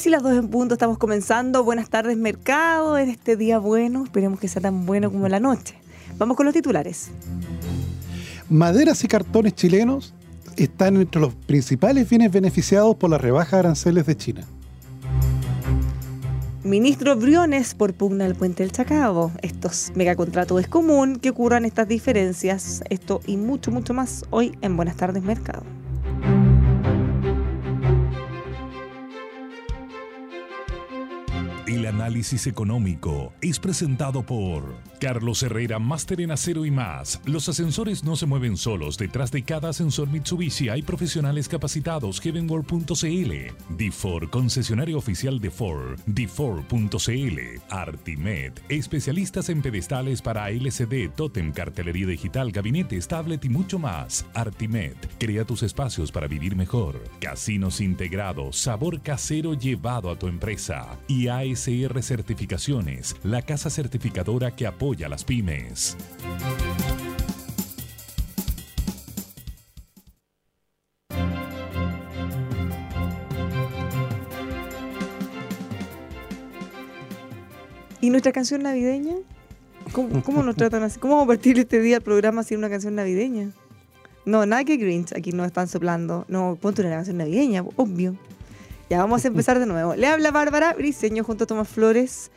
Casi las dos en punto, estamos comenzando. Buenas tardes, mercado, en este día bueno. Esperemos que sea tan bueno como la noche. Vamos con los titulares. Maderas y cartones chilenos están entre los principales bienes beneficiados por las rebajas aranceles de China. Ministro Briones por pugna al puente del Chacabo. Estos megacontratos es común que ocurran estas diferencias. Esto y mucho, mucho más hoy en Buenas tardes, Mercado. Análisis económico es presentado por Carlos Herrera, máster en acero y más. Los ascensores no se mueven solos. Detrás de cada ascensor Mitsubishi hay profesionales capacitados. Heavenworld.cl. D4, concesionario oficial de Ford. D4.cl. Artimed, especialistas en pedestales para LCD, Totem, cartelería digital, gabinetes, tablet y mucho más. Artimed, crea tus espacios para vivir mejor. Casinos integrados, sabor casero llevado a tu empresa. Y ASR Certificaciones, la casa certificadora que apoya a las pymes. ¿Y nuestra canción navideña? ¿Cómo, cómo nos tratan así? ¿Cómo vamos a partir este día el programa sin una canción navideña? No, nada que Grinch, aquí nos están soplando. No, ponte una canción navideña, obvio. Ya vamos a empezar de nuevo. Le habla Bárbara Briseño junto a Tomás Flores.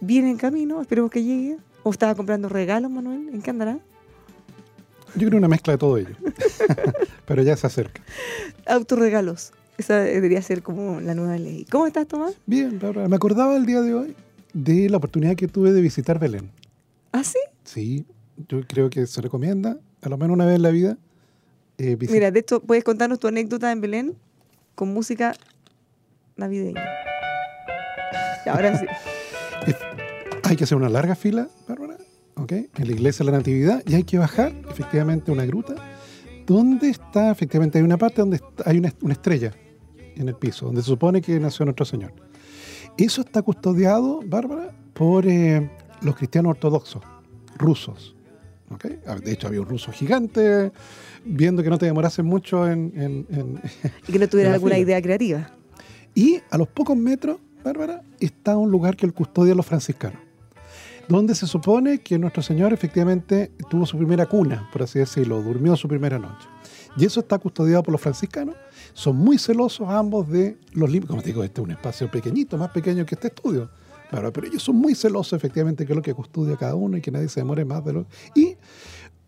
Viene en camino, esperemos que llegue. ¿O estaba comprando regalos, Manuel? ¿En qué andará? Yo creo una mezcla de todo ello. Pero ya se acerca. Autorregalos. Esa debería ser como la nueva ley. ¿Cómo estás, Tomás? Bien, Bárbara. Me acordaba el día de hoy de la oportunidad que tuve de visitar Belén. ¿Ah, sí? Sí, yo creo que se recomienda, a lo menos una vez en la vida. eh, Mira, de esto, ¿puedes contarnos tu anécdota en Belén con música navideña? Y ahora sí. Hay que hacer una larga fila, Bárbara, ¿ok? En la iglesia de la Natividad y hay que bajar, efectivamente, una gruta donde está, efectivamente, hay una parte donde hay una, una estrella en el piso, donde se supone que nació nuestro Señor. Eso está custodiado, Bárbara, por eh, los cristianos ortodoxos rusos. ¿ok? Ah, De hecho, había un ruso gigante viendo que no te demorases mucho en- en- en, Y que no tuviera alguna fila. idea creativa. Y a los pocos metros, Bárbara, está un lugar que el custodia los franciscanos, donde se supone que nuestro Señor efectivamente tuvo su primera cuna, por así decirlo, durmió su primera noche. Y eso está custodiado por los franciscanos. Son muy celosos ambos de los límites. Como te digo, este es un espacio pequeñito, más pequeño que este estudio. Bárbara, pero ellos son muy celosos efectivamente que es lo que custodia cada uno y que nadie se demore más de lo... Y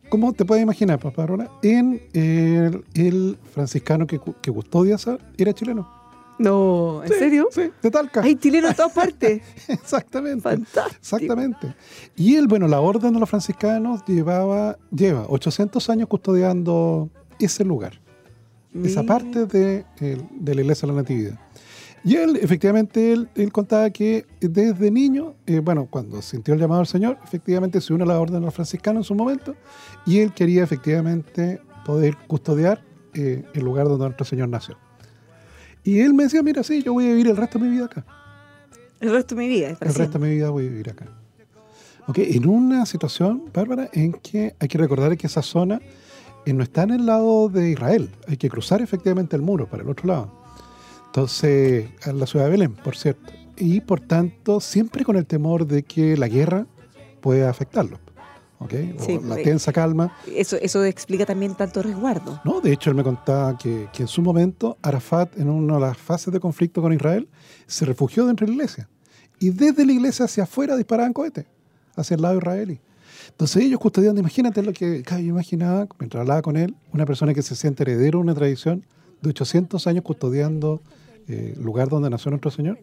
como te puedes imaginar, pues, Bárbara, en el, franciscano que, que custodia era chileno. No, ¿en Sí, serio? Sí, de Talca. Hay chilenos en todas partes. Exactamente. Fantástico. Exactamente. Y él, bueno, la orden de los franciscanos llevaba, lleva 800 años custodiando ese lugar, esa parte de, el- de la iglesia de la Natividad. Y él, efectivamente, él, él contaba que desde niño, eh, bueno, cuando sintió el llamado del Señor, efectivamente se unió a la orden de los franciscanos en su momento, y él quería efectivamente poder custodiar eh, el lugar donde nuestro Señor nació. Y él me decía, mira, sí, yo voy a vivir el resto de mi vida acá. El resto de mi vida. es El resto de mi vida voy a vivir acá. ¿ok? En una situación, Bárbara, en que hay que recordar que esa zona eh, no está en el lado de Israel. Hay que cruzar efectivamente el muro para el otro lado. Entonces, a la ciudad de Belén, por cierto. Y por tanto, siempre con el temor de que la guerra pueda afectarlo. ¿Ok? O Sí, la eh, tensa calma. Eso, eso explica también tanto resguardo. No, de hecho, él me contaba que, que en su momento Arafat, en una de las fases de conflicto con Israel, se refugió dentro de la iglesia. Y desde la iglesia hacia afuera disparaban cohetes, hacia el lado israelí. Entonces ellos custodiando, imagínate lo que yo imaginaba, mientras hablaba con él, una persona que se siente heredero de una tradición de 800 años custodiando eh, el lugar donde nació nuestro Señor.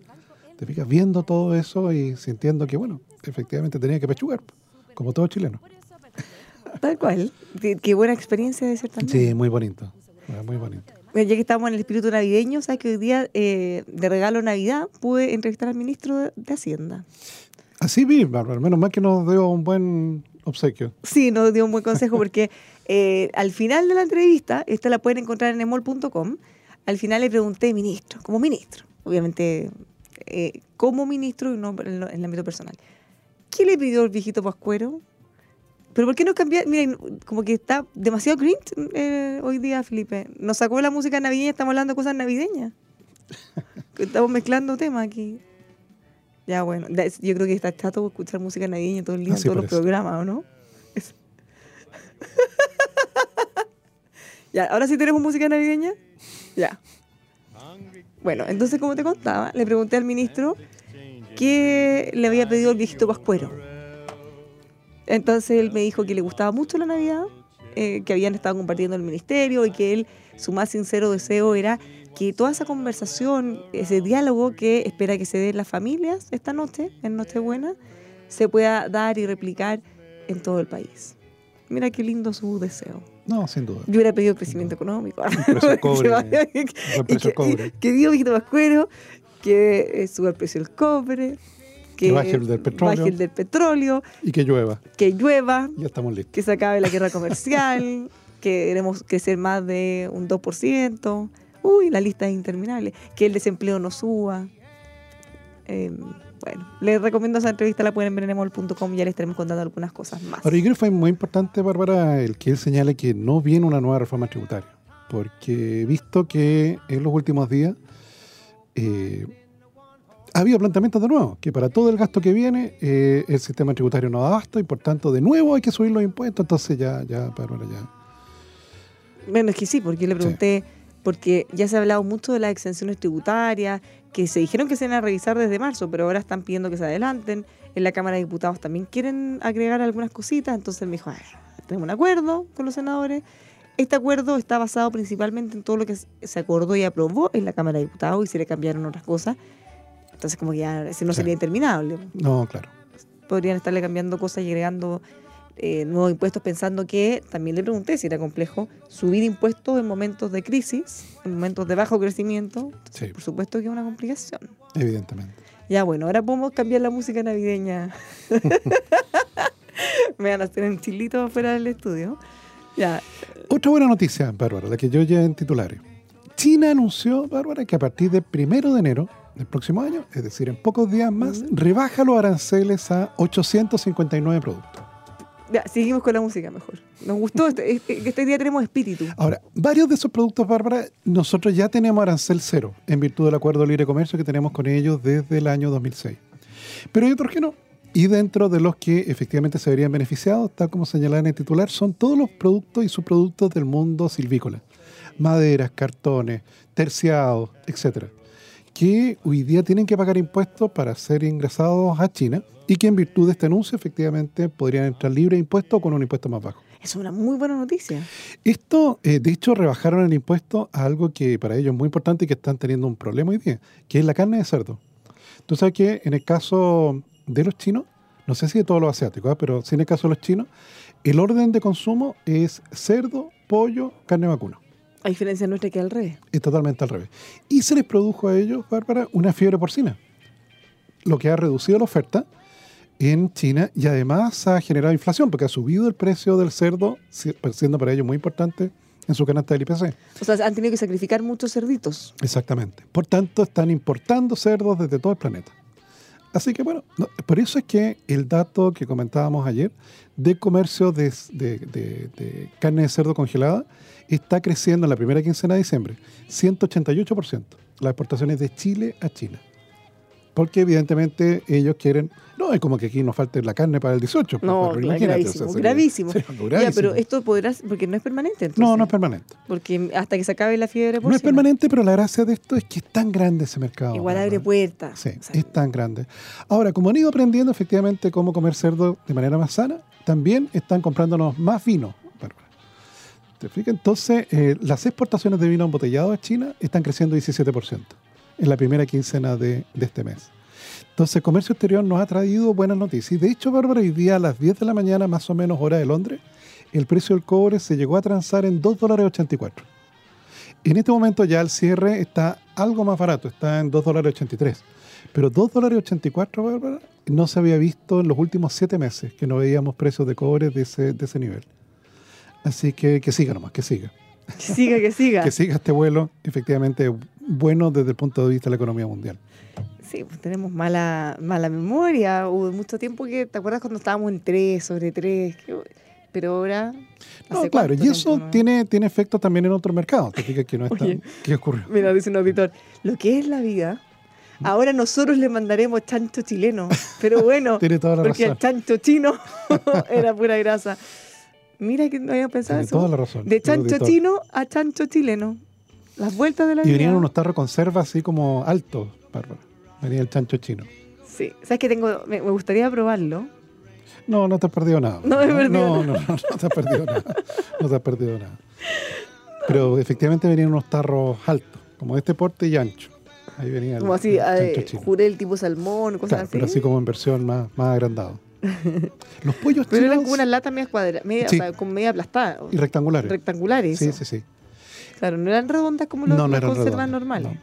Te fijas viendo todo eso y sintiendo que, bueno, efectivamente tenía que pechugar, como todo chileno. Tal cual. Qué, buena experiencia de ser también. Sí, muy bonito, muy bonito. Ya que estamos en el espíritu navideño, sabes que hoy día eh, de regalo Navidad pude entrevistar al ministro de, Hacienda. Así vi, Bárbara, menos mal que nos dio un buen obsequio. Sí, nos dio un buen consejo porque eh, al final de la entrevista, esta la pueden encontrar en emol.com, al final le pregunté, ministro, como ministro, obviamente eh, como ministro y no en el ámbito personal, ¿qué le pidió el viejito Pascuero? Pero ¿por qué no cambiar? Miren, como que está demasiado cringe eh, hoy día, Felipe. Nos sacó la música navideña, estamos hablando de cosas navideñas. Estamos mezclando temas aquí. Ya, bueno, yo creo que está chato escuchar música navideña todo el día Ah, en todos los parece. programas, ¿o no? Es- ya, ahora sí tenemos música navideña. Ya. Bueno, entonces, como te contaba, le pregunté al ministro qué le había pedido el viejito Pascuero. Entonces él me dijo que le gustaba mucho la Navidad, eh, que habían estado compartiendo el ministerio y que él, su más sincero deseo era que toda esa conversación, ese diálogo que espera que se dé en las familias esta noche, en Nochebuena, se pueda dar y replicar en todo el país. Mira qué lindo su deseo. No, sin duda. Yo hubiera pedido crecimiento económico. precio del cobre, que, precio que, que Dios viejito Pascuero, que eh, suba el precio del cobre, que baje el del petróleo. baje el del petróleo, Y que llueva. que llueva, Ya estamos listos. que se acabe la guerra comercial, que queremos crecer más de un 2%. Uy, la lista es interminable. Que el desempleo no suba. Eh, bueno, les recomiendo esa entrevista, la pueden ver en emol.com y ya les estaremos contando algunas cosas más. Ahora, yo creo que fue muy importante, Bárbara, el que él señale que no viene una nueva reforma tributaria. Porque he visto que en los últimos días eh, ha habido planteamientos de nuevo, que para todo el gasto que viene eh, el sistema tributario no da abasto y por tanto de nuevo hay que subir los impuestos. Entonces ya, ya, Bárbara, ya. Bueno, es que sí, porque yo le pregunté, porque ya se ha hablado mucho de las exenciones tributarias, que se dijeron que se iban a revisar desde marzo, pero ahora están pidiendo que se adelanten. En la Cámara de Diputados también quieren agregar algunas cositas, entonces me dijo, "A ver, tenemos un acuerdo con los senadores. Este acuerdo está basado principalmente en todo lo que se acordó y aprobó en la Cámara de Diputados y se le cambiaron otras cosas. Entonces como que ya ese no Sí. sería interminable No, claro. podrían estarle cambiando cosas y agregando eh, nuevos impuestos, pensando que también le pregunté si era complejo subir impuestos en momentos de crisis, en momentos de bajo crecimiento. Sí. Por supuesto que es una complicación. Evidentemente. Ya bueno, ahora podemos cambiar la música navideña. Me van a hacer en chilito afuera del estudio. Ya, Otra buena noticia, Bárbara, la que yo ya en titulares. China anunció, Bárbara, que a partir del primero de enero del próximo año, es decir, en pocos días más, rebaja los aranceles a 859 productos. ya, seguimos con la música mejor. Nos gustó, este, que este día tenemos espíritu. Ahora, varios de esos productos, Bárbara, nosotros ya tenemos arancel cero, en virtud del acuerdo de libre comercio que tenemos con ellos desde el año 2006. Pero hay otros que no. Y dentro de los que efectivamente se verían beneficiados, tal como señalaba en el titular, son todos los productos y subproductos del mundo silvícola. Maderas, cartones, terciados, etcétera que hoy día tienen que pagar impuestos para ser ingresados a China y que en virtud de este anuncio efectivamente podrían entrar libre de impuestos o con un impuesto más bajo. Es una muy buena noticia. Esto, eh, de hecho, rebajaron el impuesto a algo que para ellos es muy importante y que están teniendo un problema hoy día, que es la carne de cerdo. Tú sabes que en el caso de los chinos, no sé si de todos los asiáticos, ¿ah? pero sí en el caso de los chinos, el orden de consumo es cerdo, pollo, carne vacuna. A diferencia nuestra que al revés. Es totalmente al revés. Y se les produjo a ellos, Bárbara, una fiebre porcina, lo que ha reducido la oferta en China y además ha generado inflación, porque ha subido el precio del cerdo, si- siendo para ellos muy importante en su canasta del IPC. O sea, han tenido que sacrificar muchos cerditos. Exactamente. Por tanto, están importando cerdos desde todo el planeta. Así que bueno, no, por eso es que el dato que comentábamos ayer de comercio de carne de cerdo congelada está creciendo en la primera quincena de diciembre, 188%, las exportaciones de Chile a China. Porque evidentemente ellos quieren, no es como que aquí nos falte la carne para el 18. pues, No, pero gravísimo, o sea, sería- gravísimo. sería Ya, gravísimo. pero esto podrá, porque no es permanente entonces. No, no es permanente. Porque hasta que se acabe la fiebre No es porcina. permanente, pero la gracia de esto es que es tan grande ese mercado. Igual abre puertas. Sí, O sea, es tan grande. Ahora, como han ido aprendiendo efectivamente cómo comer cerdo de manera más sana, también están comprándonos más vino. ¿Te fijas? Entonces, eh, las exportaciones de vino embotellado a China están creciendo 17% en la primera quincena de, de este mes. Entonces, comercio exterior nos ha traído buenas noticias. Y de hecho, Bárbara, hoy día a las 10 de la mañana, más o menos hora de Londres, el precio del cobre se llegó a transar en 2 dólares 84. En este momento ya el cierre está algo más barato, está en 2 dólares 83. Pero 2 dólares 84, Bárbara, no se había visto en los últimos 7 meses que no veíamos precios de cobre de ese, de ese nivel. Así que que siga nomás, que siga. Que siga, que siga. Que siga este vuelo, efectivamente, bueno desde el punto de vista de la economía mundial. Sí, pues tenemos mala, mala memoria. Hubo mucho tiempo que, ¿te acuerdas cuando estábamos en 3 sobre 3? Pero ahora... No, ¿hace claro, y eso no? tiene, tiene efecto también en otros mercados. Te fijas que no es tan- Oye. ¿Qué ocurrió? Mira, dice un auditor, lo que es la vida, ahora nosotros le mandaremos chancho chileno. Pero bueno, Tiene toda la porque el razón. chancho chino era pura grasa. Mira que no había pensado Tiene eso. toda la razón. De el chancho chino a chancho chileno. Las vueltas de la Y vida. venían unos tarros conserva así como altos, Bárbara. Venía el chancho chino. Sí. ¿Sabes que tengo? Me, me gustaría probarlo. No, no te has perdido nada. No me he perdido no, no, no, no te has perdido nada. No te has perdido nada. Pero efectivamente venían unos tarros altos, como de este porte y ancho. Ahí venía el, Como así, el chancho eh, chino. juré el tipo salmón, cosas Claro, así. pero así como en versión más, más agrandado. Los pollos Pero eran chinos como unas latas media cuadradas, media, Sí. o sea, con media aplastada. y rectangulares. rectangulares. Sí, sí, sí. Claro, no eran redondas como los, no, no los eran conservas normales. no.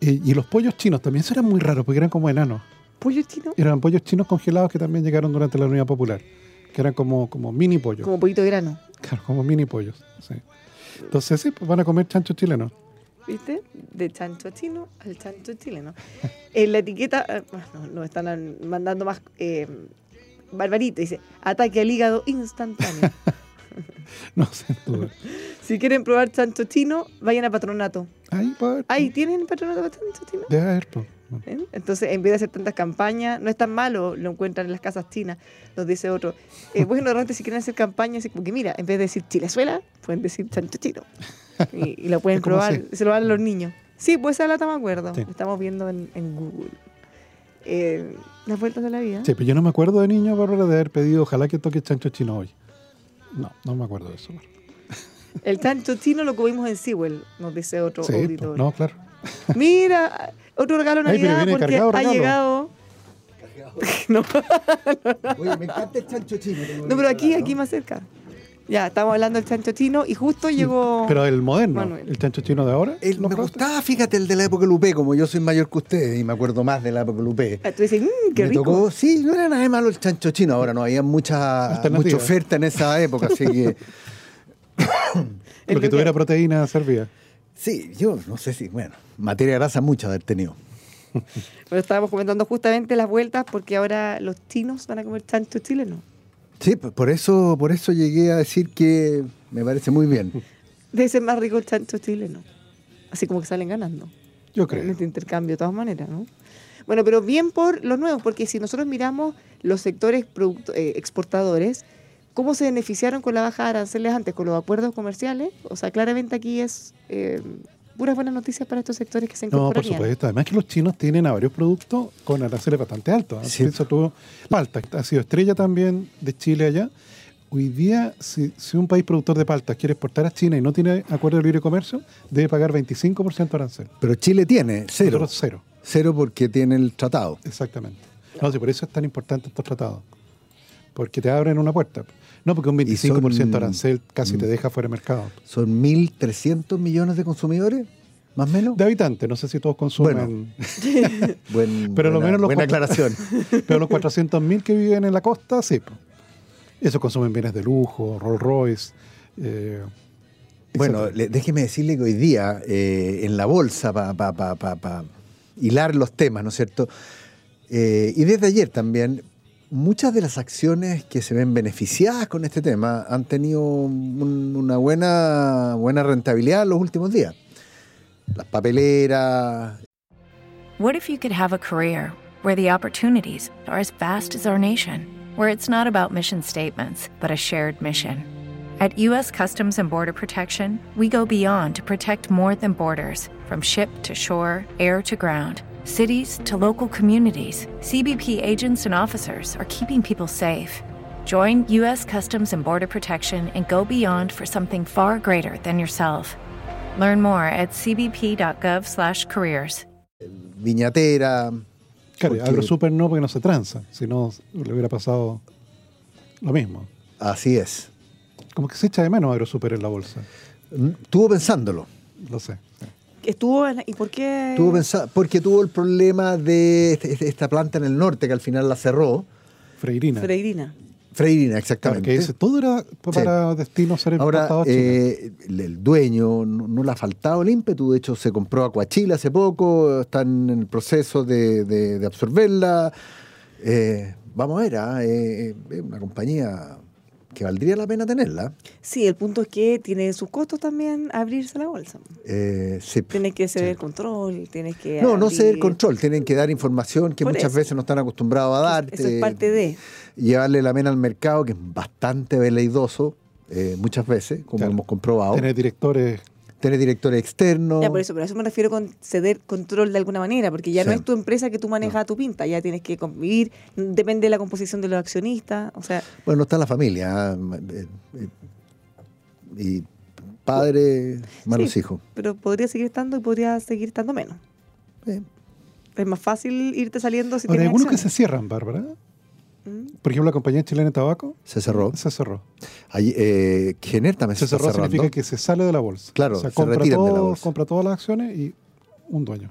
Y, los pollos chinos también eso eran muy raros porque eran como enanos. Pollo chino, Eran pollos chinos congelados que también llegaron durante la Unidad Popular. Que eran como, como mini pollos. como poquito de grano. Claro, como mini pollos. sí. Entonces sí, pues van a comer chancho chileno. ¿Viste? De chancho chino al chancho chileno. En la etiqueta, eh, bueno, nos están an- mandando más. Eh, Barbarito dice: ataque al hígado instantáneo. No sé, duda. si quieren probar chancho chino, vayan a patronato. Ahí, pues, Ahí tienen patronato para chancho chino. Debe haber. ¿Ven? Entonces, en vez de hacer tantas campañas, no es tan malo, lo encuentran en las casas chinas, nos dice otro. Eh, bueno, de repente si quieren hacer campañas, como que mira, en vez de decir chilezuela, pueden decir chancho chino. Y, y lo pueden probar, así. se lo dan a los niños. Sí, pues esa lata me acuerdo, Sí. lo estamos viendo en, en Google. Eh, las vueltas de la vida. Sí, pero yo no me acuerdo de niño, Bárbara, de haber pedido ojalá que toque chancho chino hoy. No, no me acuerdo de eso. El chancho chino lo comimos en Sewell, nos dice otro Sí, pues, auditor. no, claro. Mira, otro regalo Ay, Navidad porque cargado ha regalo. llegado... no, Oye, me encanta el chancho chino. no, pero aquí, aquí más cerca. Ya, estamos hablando del chancho chino y justo llegó... Pero el moderno, Manuel. el chancho chino de ahora. El- ¿lo me gustaba, fíjate, el de la época Lupe, como yo soy mayor que ustedes y me acuerdo más de la época Lupe. Ah, Tú dices, mmm, qué me rico. tocó, sí, no era nada de malo el chancho chino, ahora no había mucha, mucha oferta en esa época, así que Lo que tuviera proteína servía. sí, yo no sé si, bueno, materia grasa mucha de haber tenido. Pero estábamos comentando justamente las vueltas porque ahora los chinos van a comer chancho chileno. Sí, pues por eso, por eso llegué a decir que me parece muy bien. Debe ser más rico el chancho chileno. Así como que salen ganando. Yo En creo. este intercambio, de todas maneras, ¿no? Bueno, pero bien por los nuevos, porque si nosotros miramos los sectores producto- eh, exportadores, ¿cómo se beneficiaron con la baja de aranceles antes, con los acuerdos comerciales? O sea, claramente aquí es eh, puras buenas noticias para estos sectores que se No, por supuesto. Además que los chinos tienen a varios productos con aranceles bastante altos. ¿eh? Sí. Palta, ha sido estrella también de Chile allá. Hoy día, si, si un país productor de paltas quiere exportar a China y no tiene acuerdo de libre comercio, debe pagar 25% de arancel. Pero Chile tiene cero. Nosotros cero, Cero porque tiene el tratado. exactamente. No, sí, por eso es tan importante estos tratados. Porque te abren una puerta. No, porque un Y son- 25% de arancel casi te Mm. deja fuera de mercado. Son 1.300 millones de consumidores, más o menos. De habitantes, no sé si todos consumen. Buen- Pero lo buena, menos los buena aclaración. Pero los 400.000 que viven en la costa, sí. po. Esos consumen bienes de lujo, Rolls Royce. eh, Bueno, le- déjeme decirle que hoy día eh, en la bolsa, para hilar los temas, ¿no es cierto? Eh, y desde ayer también, muchas de las acciones que se ven beneficiadas con este tema han tenido un- una buena, buena rentabilidad en los últimos días. Las papeleras, What if you could have a career where the opportunities are as vast as our nation, where it's not about mission statements, but a shared mission? At U.S. Customs and Border Protection, we go beyond to protect more than borders from ship to shore, air to ground. Cities to local communities, CBP agents and officers are keeping people safe. Join U.S. Customs and Border Protection and go beyond for something far greater than yourself. Learn more at cbp.gov/careers. viñatera. Claro, Porque- AgroSuper no porque no se tranza, si no le hubiera pasado lo mismo. Así es. Como que se echa de menos AgroSuper en la bolsa, Estuvo pensándolo. lo sé. Estuvo en- ¿Y por qué? Tuvo pensa- porque tuvo el problema de este- esta planta en el norte que al final la cerró. Freirina. Freirina. Freirina, Claro, exactamente. que dice, todo era para destino ser Ahora, eh, el, dueño no, no le ha faltado el ímpetu, de hecho se compró Aquachila hace poco, están en el proceso de, de- de absorberla. Eh, vamos a ver, ah, eh, es una compañía que valdría la pena tenerla. Sí, el punto es que tiene sus costos también abrirse la bolsa. Eh, sí. Tienes que ceder el control, tienes que. No, no ceder abrir- control, tienen que dar información que Por muchas eso. veces no están acostumbrados a dar. Eso es parte de. Llevarle la pena al mercado, que es bastante veleidoso, eh, muchas veces, como Claro. hemos comprobado. Tener directores, Tener directores externos. Ya por eso, pero a eso me refiero con ceder control de alguna manera, porque ya no es tu empresa que tú manejas a tu pinta, ya tienes que convivir, depende de la composición de los accionistas, o sea, Bueno, está la familia. eh, eh, y padre, malos sí, hijos. pero podría seguir estando y podría seguir estando menos. Eh, Es más fácil irte saliendo si Ahora, hay tienes algunos que se cierran, Bárbara. Por ejemplo, la compañía chilena de tabaco se cerró. se cerró. Ahí, eh, Gener también se, cerró significa que se sale de la bolsa. Claro, o sea, se compra, retiran de la bolsa. compra todas las acciones y un dueño.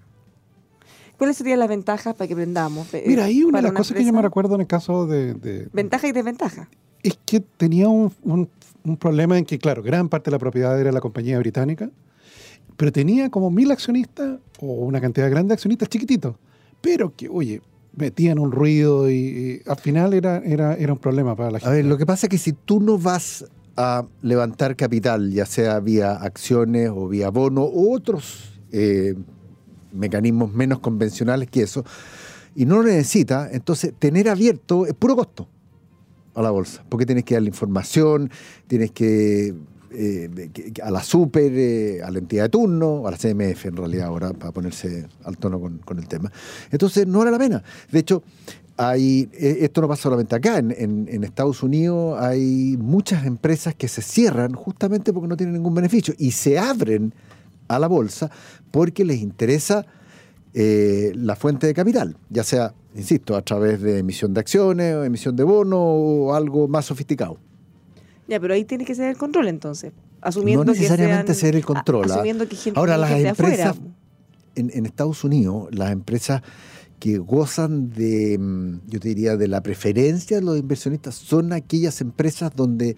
¿Cuáles serían las ventajas para que aprendamos? eh, Mira, ahí una de las cosas que yo me recuerdo en el caso de, de- Ventaja y desventaja. es que tenía un, un- un problema en que, claro, gran parte de la propiedad era la compañía británica, pero tenía como mil accionistas o una cantidad grande de accionistas chiquititos, pero que, oye, metían un ruido y, y al final era, era, era un problema para la gente. A ver, lo que pasa es que si tú no vas a levantar capital, ya sea vía acciones o vía bono u otros eh, mecanismos menos convencionales que eso, y no lo necesitas, entonces tener abierto es puro costo a la bolsa, porque tienes que darle información, tienes que eh, a la super, eh, a la entidad de turno, a la CMF en realidad ahora, para ponerse al tono con, con el tema. Entonces no vale la pena. De hecho, hay, eh, esto no pasa solamente acá, en, Estados Unidos hay muchas empresas que se cierran justamente porque no tienen ningún beneficio y se abren a la bolsa porque les interesa la fuente de capital, ya sea, insisto, a través de emisión de acciones o emisión de bonos o algo más sofisticado. Ya, pero ahí tienes que ceder el control entonces. Asumiendo No necesariamente que sean- ceder el control, a- ah. Asumiendo que gente, Ahora, las gente empresas- afuera. en, en Estados Unidos, las empresas que gozan de, mm, yo te diría, de la preferencia de los inversionistas son aquellas empresas donde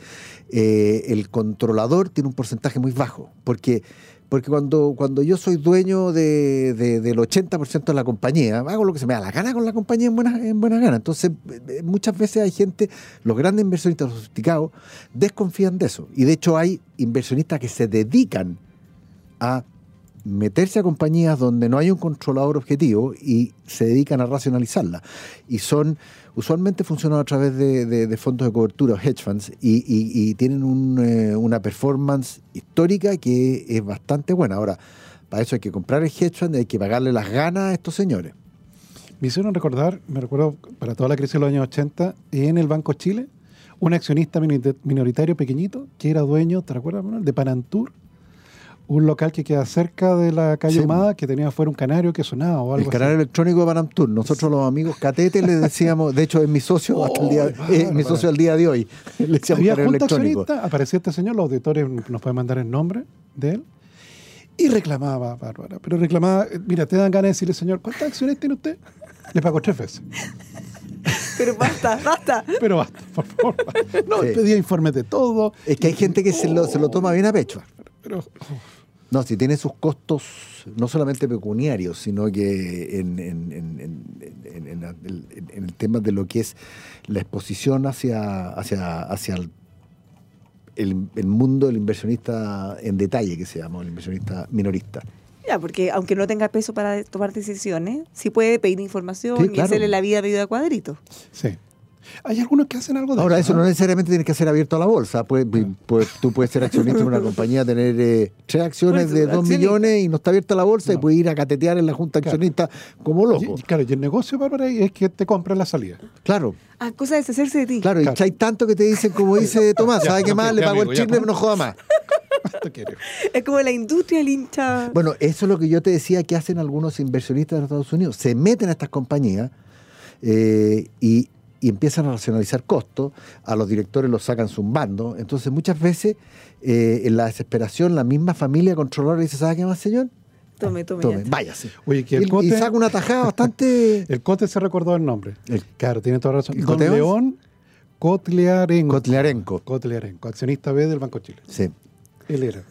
eh, el controlador tiene un porcentaje muy bajo. Porque, porque cuando, cuando yo soy dueño de, de- del 80% de la compañía, hago lo que se me da la gana con la compañía en buena, en buena gana. Entonces, eh, muchas veces hay gente, los grandes inversionistas sofisticados, desconfían de eso. Y de hecho hay inversionistas que se dedican a meterse a compañías donde no hay un controlador objetivo y se dedican a racionalizarla. Y son, usualmente funcionan a través de, fondos de cobertura, hedge funds, y, tienen eh, una performance histórica que es bastante buena. Ahora, para eso hay que comprar el hedge fund y hay que pagarle las ganas a estos señores. Me hicieron recordar, me recuerdo para toda la crisis de los años 80, en el Banco Chile, un accionista minori- minoritario pequeñito que era dueño, ¿te recuerdas, Manuel? De Panantur, un local que queda cerca de la calle Sí. Humada que tenía afuera un canario que sonaba o El algo canal así. electrónico de Panamtur. Nosotros los amigos Catete le decíamos, de hecho es mi socio hasta el día, ¡Ay, eh, mi socio al día de hoy. Le decíamos Había junta electrónico. accionista, aparecía este señor, los auditores nos pueden mandar el nombre de él, y reclamaba, Bárbara, pero reclamaba, eh, mira, te dan ganas de decirle, señor, ¿cuántas acciones tiene usted? Le pagó tres veces. Pero basta, basta. Pero basta, por favor. basta. No, Sí. pedía informes de todo. Es que hay gente que se lo, se lo toma bien a pecho. Pero, No, si tiene sus costos no solamente pecuniarios, sino que en, en- en- en- en- en- en- en el tema de lo que es la exposición hacia, hacia, hacia el, el- el mundo del inversionista en detalle, que se llama, el inversionista minorista. Ya, porque aunque no tenga peso para tomar decisiones, sí puede pedir información Sí, y hacerle la vida medio de cuadrito. Sí. Hay algunos que hacen algo de Ahora, eso no ¿no? necesariamente tiene que ser abierto a la bolsa. Puede- puede- tú puedes ser accionista en una compañía, tener eh, tres acciones de dos millones y no está abierta a la bolsa y No. puedes ir a catetear en la junta Claro. accionista como loco. Y- claro, y el negocio, Bárbara, es que te compran la salida. Claro, Ah, cosa de deshacerse de ti. claro. Y hay tanto que te dicen, como dice Tomás, Ya, ¿sabe qué no, más? Le pago el pues. no joda más. Es como la industria del hincha. Bueno, eso es lo que yo te decía que hacen algunos inversionistas de los Estados Unidos. Se meten a estas compañías eh, y, y empiezan a racionalizar costos. A los directores los sacan zumbando. Entonces, muchas veces, eh, en la desesperación, la misma familia controladora dice: ¿Sabe qué más, señor? Tome, tome. Tome, ya. váyase. Oye, que Y, el y Cote, saca una tajada bastante. el Cote se recordó el nombre. El- claro, tiene toda razón. ¿El Don Cote Evans? León Cotlearenco. Cotlearenco. Cotlearenco, accionista B del Banco Chile. Sí. Él era.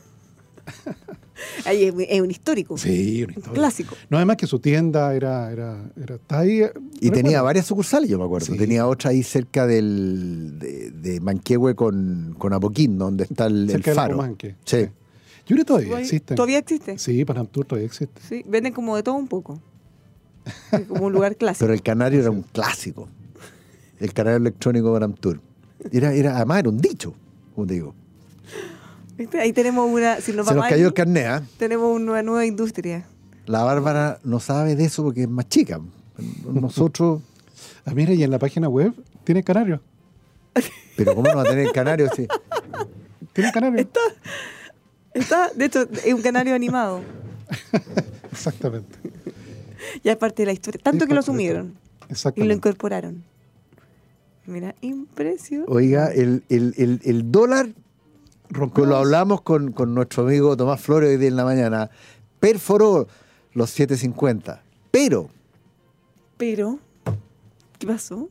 Ahí es, es un histórico. Sí, una historia. Clásico. No, además que su tienda era, era, era está ahí. eh, Y recuerdo. tenía varias sucursales, yo me acuerdo. Sí. Tenía otra ahí cerca del, de, de Manquehue con, con Apoquindo, donde está el, Cerca faro. Romanque. Sí. Yo creo que todavía Todavía- existen. ¿Todavía existe? Sí, Panamtur todavía existe. Sí, venden como de todo un poco. Como un lugar clásico. Pero el canario era un clásico. El canario electrónico Baram Tour. Era, era, además era un dicho, como te digo. ¿Viste? Ahí tenemos una. Si nos Se nos cayó ahí, el carnet, tenemos una nueva industria. La Bárbara no sabe de eso porque es más chica. Nosotros, Ah, mira, y en la página web tiene canario. pero ¿cómo no va a tener canario? si- Tiene canario. Está, de hecho, es un canario animado. Exactamente. Ya es parte de la historia. Tanto Sí, que lo asumieron esto. y lo Exactamente. incorporaron. Mira, impresión. Oiga, el, el, el, el dólar, Rompió lo hablamos con, con nuestro amigo Tomás Flores hoy día en la mañana, perforó los 750. Pero Pero, ¿qué pasó?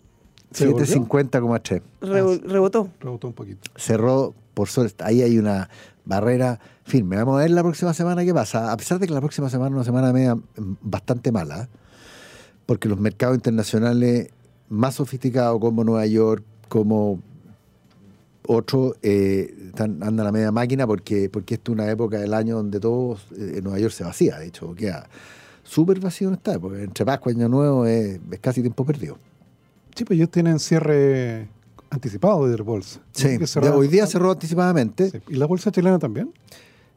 ¿Se devolvió? 750,3. Rebo- rebotó. Rebotó un poquito. cerró por suerte. Ahí hay una barrera firme. Vamos a ver la próxima semana qué pasa. A pesar de que la próxima semana es una semana media mm, bastante mala, porque los mercados internacionales más sofisticados como Nueva York, como otros, eh, están, andan a la media máquina porque, porque esta es una época del año donde todo eh, en Nueva York se vacía. De hecho, queda súper vacío en esta época. Entre Pascua y Año Nuevo es, es casi tiempo perdido. Sí, pues ellos tienen cierre anticipado de la bolsa. Sí, hoy día cerró anticipadamente. Sí. ¿Y la bolsa chilena también?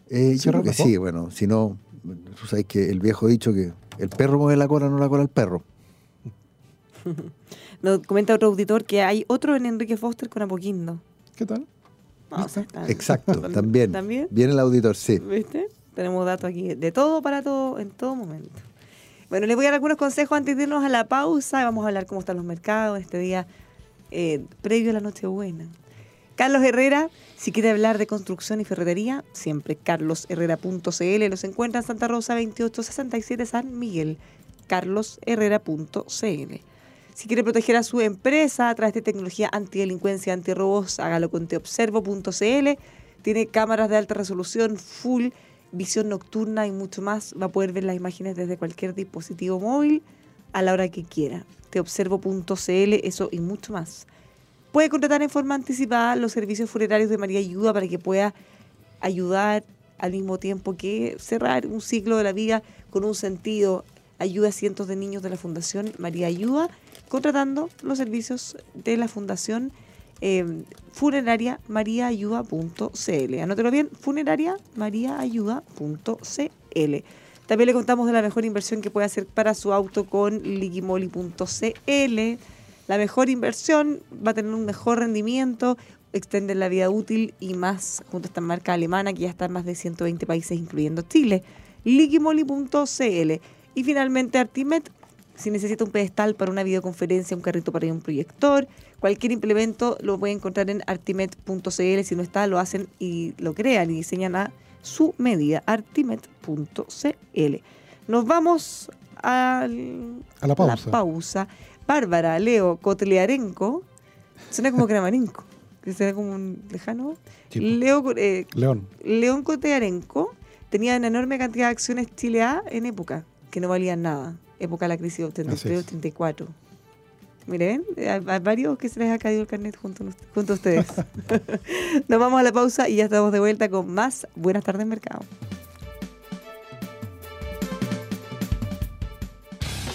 Eh, yo creo que sí, bueno, si no, tú sabes que el viejo dicho que el perro mueve la cola, no la cola el perro. Nos comenta otro auditor que hay otro en Enrique Foster con Apoquindo. ¿Qué tal? No, o sea, está- Exacto, también. ¿También? Viene el auditor, sí. ¿Viste? Tenemos datos aquí de todo para todo, en todo momento. Bueno, les voy a dar algunos consejos antes de irnos a la pausa. Vamos a hablar cómo están los mercados este día eh, previo a la Nochebuena. Carlos Herrera, si quiere hablar de construcción y ferretería, siempre carlosherrera.cl. Los encuentra en Santa Rosa 2867 San Miguel. carlosherrera.cl. Si quiere proteger a su empresa a través de tecnología antidelincuencia, antirrobos, hágalo con teobservo.cl. Tiene cámaras de alta resolución, full, visión nocturna y mucho más. Va a poder ver las imágenes desde cualquier dispositivo móvil a la hora que quiera. Teobservo.cl, eso y mucho más. Puede contratar en forma anticipada los servicios funerarios de María Ayuda para que pueda ayudar al mismo tiempo que cerrar un ciclo de la vida con un sentido. Ayuda a cientos de niños de la Fundación María Ayuda, contratando los servicios de la Fundación eh, Funeraria mariaayuda.cl. Anótelo bien, funeraria mariaayuda.cl. También le contamos de la mejor inversión que puede hacer para su auto con ligimoli.cl. La mejor inversión va a tener un mejor rendimiento, extender la vida útil y más junto a esta marca alemana que ya está en más de 120 países, incluyendo Chile. Ligimoli.cl. Y finalmente Artimet, si necesita un pedestal para una videoconferencia, un carrito para un proyector, cualquier implemento lo puede encontrar en artimet.cl. Si no está, lo hacen y lo crean y diseñan a su medida, artimet.cl. Nos vamos al- A la pausa. pausa. Bárbara, Leo, Cotlearenco, suena como Cramarenco, que suena como un lejano. Leo, eh, León. León Cotearenco tenía una enorme cantidad de acciones Chile A en época, que no valían nada. Época de la crisis de Así 83 es. 84. Miren, hay, varios que se les ha caído el carnet junto, junto a ustedes. Nos vamos a la pausa y ya estamos de vuelta con más Buenas tardes, Mercado.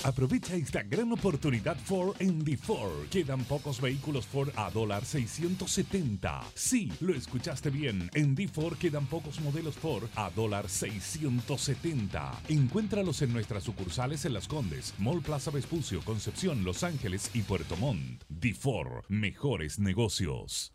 Aprovecha esta gran oportunidad Ford en The Ford. Quedan pocos vehículos Ford a dólar 670. Sí, lo escuchaste bien. En The Ford quedan pocos modelos Ford a dólar 670. Encuéntralos en nuestras sucursales en Las Condes, Mall Plaza Vespucio, Concepción, Los Ángeles y Puerto Montt. The Ford, mejores negocios.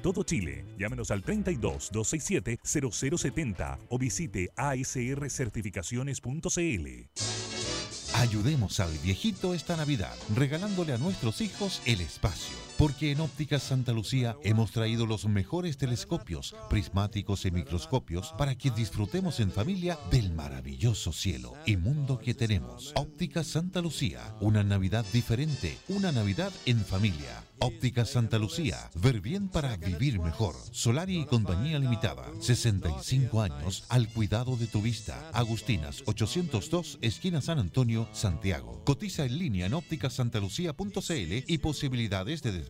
todo Chile. Llámenos al 32 267 0070 o visite asrcertificaciones.cl. Ayudemos al viejito esta Navidad, regalándole a nuestros hijos el espacio. Porque en Ópticas Santa Lucía hemos traído los mejores telescopios, prismáticos y microscopios para que disfrutemos en familia del maravilloso cielo y mundo que tenemos. Ópticas Santa Lucía, una Navidad diferente, una Navidad en familia. Ópticas Santa Lucía, ver bien para vivir mejor. Solari y Compañía Limitada, 65 años al cuidado de tu vista. Agustinas 802, esquina San Antonio, Santiago. Cotiza en línea en ópticasantalucía.cl y posibilidades de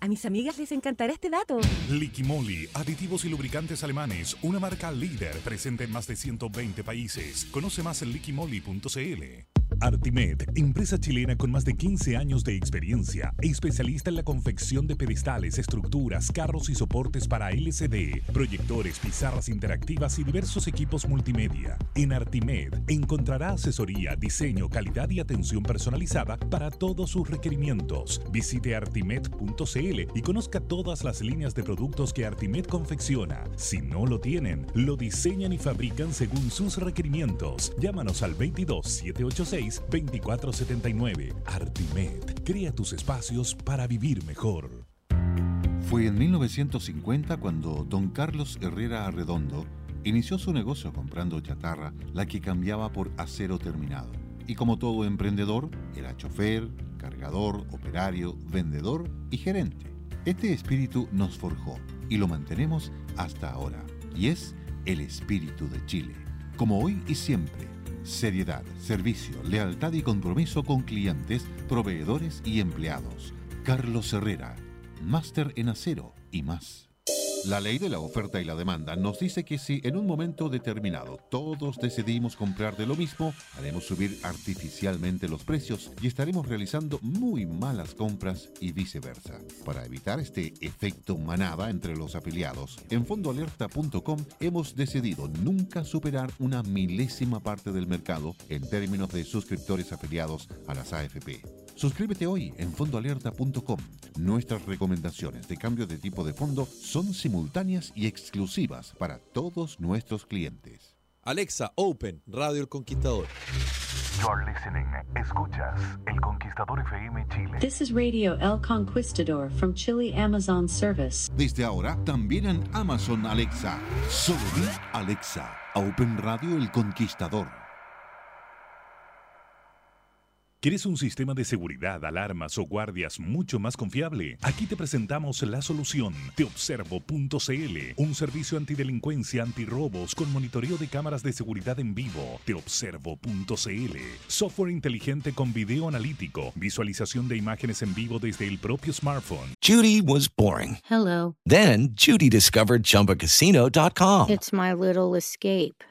A mis amigas les encantará este dato. Liquimoli, aditivos y lubricantes alemanes, una marca líder presente en más de 120 países. Conoce más en liquimoli.cl. Artimed, empresa chilena con más de 15 años de experiencia, especialista en la confección de pedestales, estructuras, carros y soportes para LCD, proyectores, pizarras interactivas y diversos equipos multimedia. En Artimed encontrará asesoría, diseño, calidad y atención personalizada para todos sus requerimientos. Visite artimed.cl y conozca todas las líneas de productos que Artimed confecciona. Si no lo tienen, lo diseñan y fabrican según sus requerimientos. Llámanos al 22 786 2479. Artimed, crea tus espacios para vivir mejor. Fue en 1950 cuando don Carlos Herrera Arredondo inició su negocio comprando chatarra, la que cambiaba por acero terminado. Y como todo emprendedor, era chofer, cargador, operario, vendedor y gerente. Este espíritu nos forjó y lo mantenemos hasta ahora. Y es el espíritu de Chile. Como hoy y siempre, seriedad, servicio, lealtad y compromiso con clientes, proveedores y empleados. Carlos Herrera, máster en acero y más. La ley de la oferta y la demanda nos dice que si en un momento determinado todos decidimos comprar de lo mismo, haremos subir artificialmente los precios y estaremos realizando muy malas compras y viceversa. Para evitar este efecto manada entre los afiliados, en fondoalerta.com hemos decidido nunca superar una milésima parte del mercado en términos de suscriptores afiliados a las AFP. Suscríbete hoy en fondoalerta.com. Nuestras recomendaciones de cambio de tipo de fondo son simultáneas y exclusivas para todos nuestros clientes. Alexa, Open, Radio El Conquistador. You're listening. Escuchas El Conquistador FM Chile. This is Radio El Conquistador from Chile Amazon Service. Desde ahora, también en Amazon Alexa. Solo Alexa. Open Radio El Conquistador. ¿Quieres un sistema de seguridad, alarmas o guardias mucho más confiable? Aquí te presentamos la solución. Teobservo.cl, un servicio antidelincuencia, antirrobos con monitoreo de cámaras de seguridad en vivo. Teobservo.cl, software inteligente con video analítico, visualización de imágenes en vivo desde el propio smartphone. Judy was boring. Hello. Then Judy discovered ChumbaCasino.com. It's my little escape.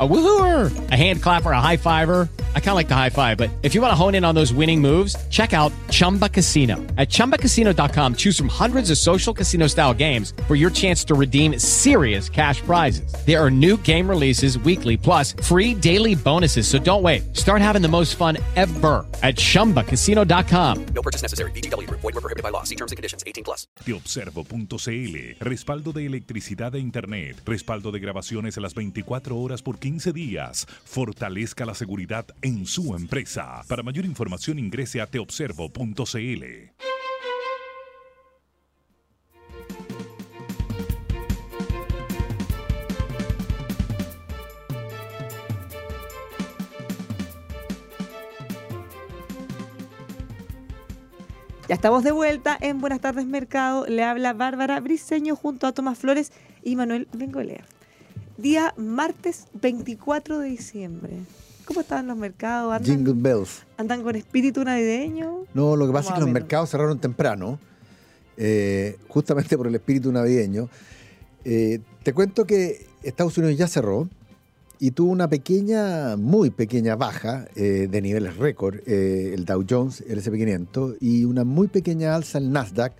A woohooer, a hand clapper, a high fiver. I kind of like the high five, but if you want to hone in on those winning moves, check out Chumba Casino. At ChumbaCasino.com, choose from hundreds of social casino style games for your chance to redeem serious cash prizes. There are new game releases weekly, plus free daily bonuses. So don't wait. Start having the most fun ever at ChumbaCasino.com. No purchase necessary. BGW. Void were prohibited by law. See terms and conditions. 18 plus. Teobservo.cl. Respaldo de electricidad e internet. Respaldo de grabaciones a las 24 horas por 15 días. Fortalezca la seguridad en su empresa. Para mayor información ingrese a teobservo.cl. Ya estamos de vuelta en Buenas tardes Mercado. Le habla Bárbara Briseño junto a Tomás Flores y Manuel Bengolea. Día martes 24 de diciembre. ¿Cómo están los mercados? ¿Andan, Jingle Bells. ¿Andan con espíritu navideño? No, lo que pasa es que los mercados cerraron temprano, eh, justamente por el espíritu navideño. Eh, te cuento que Estados Unidos ya cerró y tuvo una pequeña, muy pequeña baja eh, de niveles récord, el Dow Jones, el SP500, y una muy pequeña alza el Nasdaq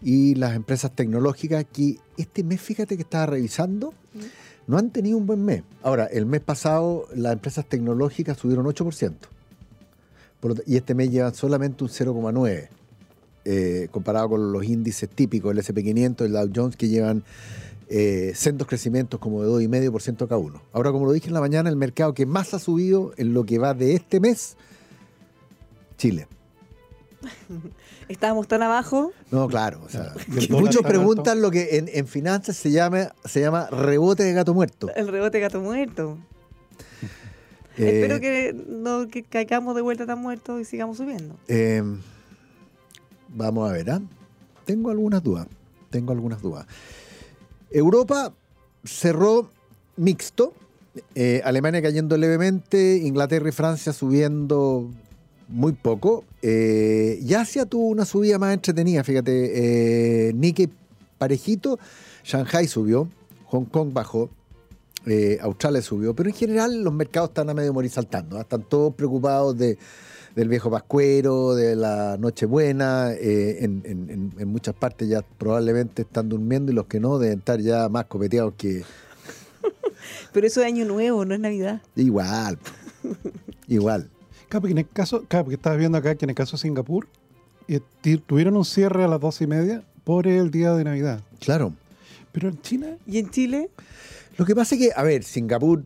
y las empresas tecnológicas que este mes, fíjate que estaba revisando, no han tenido un buen mes. Ahora, el mes pasado las empresas tecnológicas subieron 8%. Por lo t- y este mes llevan solamente un 0,9 eh, comparado con los índices típicos, el SP500, el Dow Jones, que llevan eh, sendos crecimientos como de 2,5% cada uno. Ahora, como lo dije en la mañana, el mercado que más ha subido en lo que va de este mes, Chile. Estábamos tan abajo. No, claro. o sea, muchos tan preguntan lo que en, en finanzas se llama, se llama rebote de gato muerto. El rebote de gato muerto. Eh, Espero que no que caigamos de vuelta tan muertos y sigamos subiendo. Eh, vamos a ver, ¿ah? Tengo algunas dudas. Tengo algunas dudas. Europa cerró mixto. eh, Alemania cayendo levemente. Inglaterra y Francia subiendo muy poco. Eh, y Asia tuvo una subida más entretenida, fíjate. Eh, Nikkei parejito. Shanghai subió. Hong Kong bajó. eh, Australia subió, pero en general los mercados están a medio morir saltando. ¿ah? Están todos preocupados de, del viejo pascuero, de la Nochebuena. eh, en, en- en- muchas partes ya probablemente están durmiendo y los que no deben estar ya más copeteados que Pero eso de año nuevo, no es Navidad. igual. igual. Claro, porque en el caso, claro, porque estaba viendo acá que en el caso de Singapur eh, tuvieron un cierre a las dos y media por el día de Navidad. Claro. Pero en China, ¿Y en Chile? Lo que pasa es que, a ver, Singapur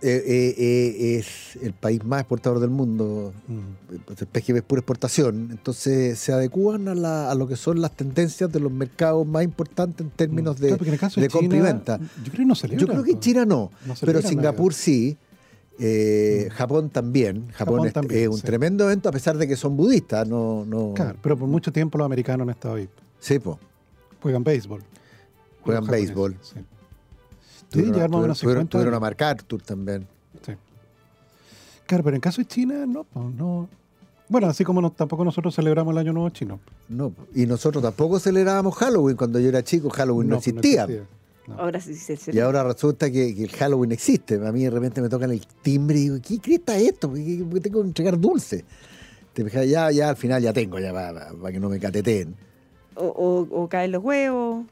eh, eh, eh, es el país más exportador del mundo. Pues El PGB es pura exportación. Entonces se adecúan a, la- a lo que son las tendencias de los mercados más importantes en términos de, claro, porque en el caso de de, compra y venta. yo creo que no celebran. Yo creo que en China no, No pero Singapur sí. Eh, Japón también. Japón, Japón es, también, es un sí. tremendo evento a pesar de que son budistas. No, no, Claro, pero por mucho tiempo los americanos han estado ahí. Sí, po. Juegan béisbol. Juegan béisbol. sí. Sí, Tuvieron, menos tuvieron- 50 tuvieron a años. MacArthur también. Sí. Claro, pero en caso de China, no, no. Bueno, así como no- tampoco nosotros celebramos el Año Nuevo Chino. No, y nosotros tampoco celebrábamos Halloween cuando yo era chico. Halloween no, No, pues, no existía. Existía. Ahora sí se Y ahora resulta que, que el Halloween existe. A mí de repente me tocan el timbre y digo, ¿qué cresta es esto? ¿Por qué, por qué tengo que entregar dulce? Te fijas, ya, ya al final ya tengo, ya para que no me cateteen. O, o- o caen los huevos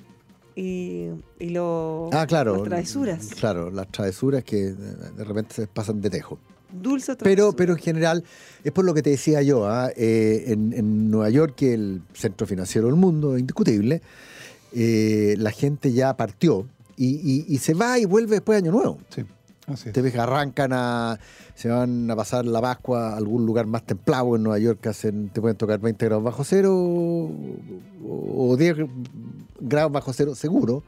y, y lo- Ah, claro. las travesuras. Claro, las travesuras que de repente se pasan de tejo. Dulce o Pero, travesura. pero en general, es por lo que te decía yo, ¿ah? Eh, en, en Nueva York, que el centro financiero del mundo, indiscutible, eh, la gente ya partió y, y- y se va y vuelve después de Año Nuevo. Sí, así es. Te ves, arrancan a. Se van a pasar la Pascua a algún lugar más templado en Nueva York, que hacen, te pueden tocar 20 grados bajo cero o, o 10 grados bajo cero seguro,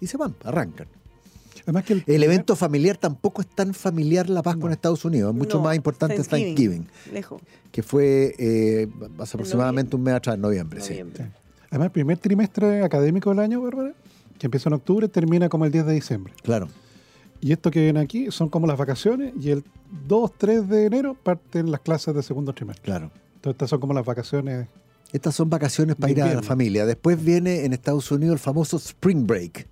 y se van, arrancan. Además que el, El evento familiar tampoco es tan familiar la Pascua en Estados Unidos, es mucho No, más importante Thanksgiving. Thanksgiving, Lejos. que fue eh, hace aproximadamente un mes atrás, en noviembre. sí. Noviembre. Además, el primer trimestre académico del año, Bárbara, que empieza en octubre, termina como el 10 de diciembre. Claro. Y esto que ven aquí son como las vacaciones y el 2, 3 de enero parten las clases de segundo trimestre. Claro. Entonces estas son como las vacaciones. Estas son vacaciones para ir a la familia. Después viene en Estados Unidos el famoso Spring Break.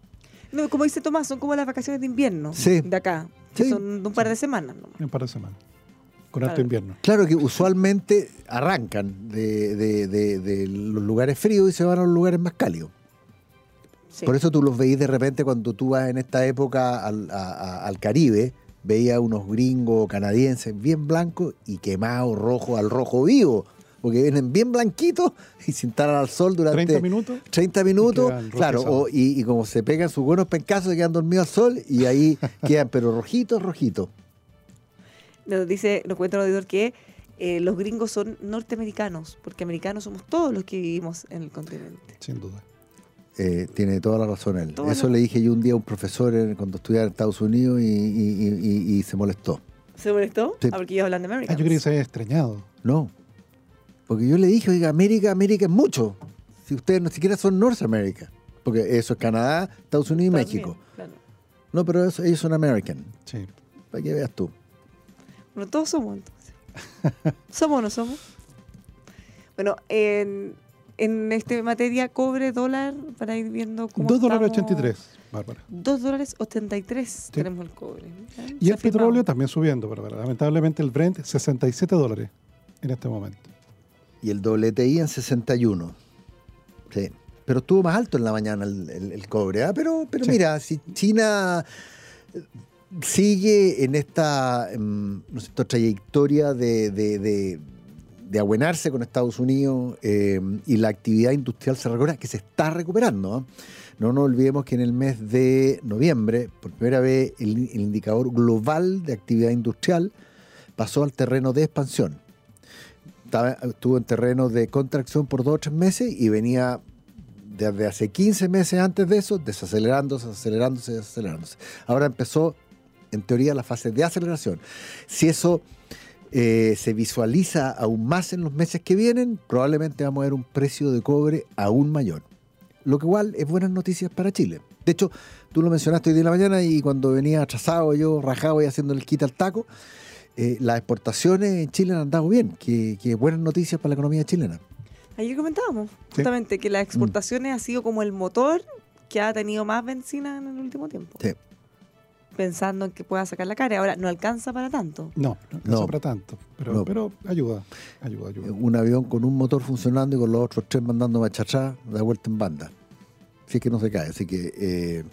No, como dice Tomás, son como las vacaciones de invierno Sí. de acá. que Sí. Son de un par de semanas. ¿no? En un par de semanas. Con Claro. alto invierno. Claro que usualmente arrancan de, de- de- de los lugares fríos y se van a los lugares más cálidos. Sí. Por eso tú los veís de repente cuando tú vas en esta época al, a- a- al Caribe, veías unos gringos canadienses bien blancos y quemados rojo al rojo vivo. Porque vienen bien blanquitos y se instalan al sol durante 30 minutos. 30 minutos, Y claro, o- y, y como se pegan sus buenos pencazos, se quedan dormidos al sol y ahí quedan, pero rojitos, rojitos. Nos dice, nos cuenta el auditor que eh, los gringos son norteamericanos, porque americanos somos todos los que vivimos en el continente. Sin duda. Eh, tiene toda la razón él. Eso le dije yo un día a un profesor en- cuando estudiaba en Estados Unidos y, y- y- y- y se molestó. ¿Se molestó? Sí. Ah, porque ellos hablan de Ah, América. yo creí que se había extrañado. No. Porque yo le dije, oiga, América, América es mucho. Si ustedes ni siquiera son North America. Porque eso es Canadá, Estados Unidos y México. Claro. No, pero eso- ellos son American. Sí. Para que veas tú. Bueno, todos somos entonces. ¿Somos o no somos? Bueno, en, en este materia, cobre, dólar, para ir viendo cómo 2 dólares estamos. 83, Bárbara. 2 dólares 83 tenemos el cobre. Y Se el petróleo también subiendo, Bárbara. Lamentablemente el Brent 67 dólares en este momento. Y el WTI en 61. Sí. Pero estuvo más alto en la mañana el, el- el cobre. ¿ah? Pero, pero Sí. mira, si China eh, sigue en esta, em, trayectoria de, de, abuenarse con Estados Unidos em, y la actividad industrial se recupera, que se está recuperando. ¿ah? No nos olvidemos que en el mes de noviembre, por primera vez, el, indicador global de actividad industrial pasó al terreno de expansión estuvo en terreno de contracción por dos o tres meses y venía desde hace 15 meses antes de eso, desacelerándose, desacelerándose, desacelerándose. Ahora empezó, en teoría, la fase de aceleración. Si eso eh, se visualiza aún más en los meses que vienen, probablemente vamos a ver un precio de cobre aún mayor. Lo que igual es buenas noticias para Chile. De hecho, tú lo mencionaste hoy día en la mañana y cuando venía atrasado yo, rajado y haciendo el quita al taco, eh, las exportaciones en Chile han andado bien, que, que buenas noticias para la economía chilena. Ayer comentábamos justamente que las exportaciones ha sido como el motor que ha tenido más benzina en el último tiempo. Sí. Pensando en que pueda sacar la cara. Ahora, no alcanza para tanto. No, no alcanza No. para tanto. Pero, No. pero ayuda, ayuda, ayuda. Un avión con un motor funcionando y con los otros tres mandando marcha atrás, da vuelta en banda. Si es que no se cae. Así que, eh,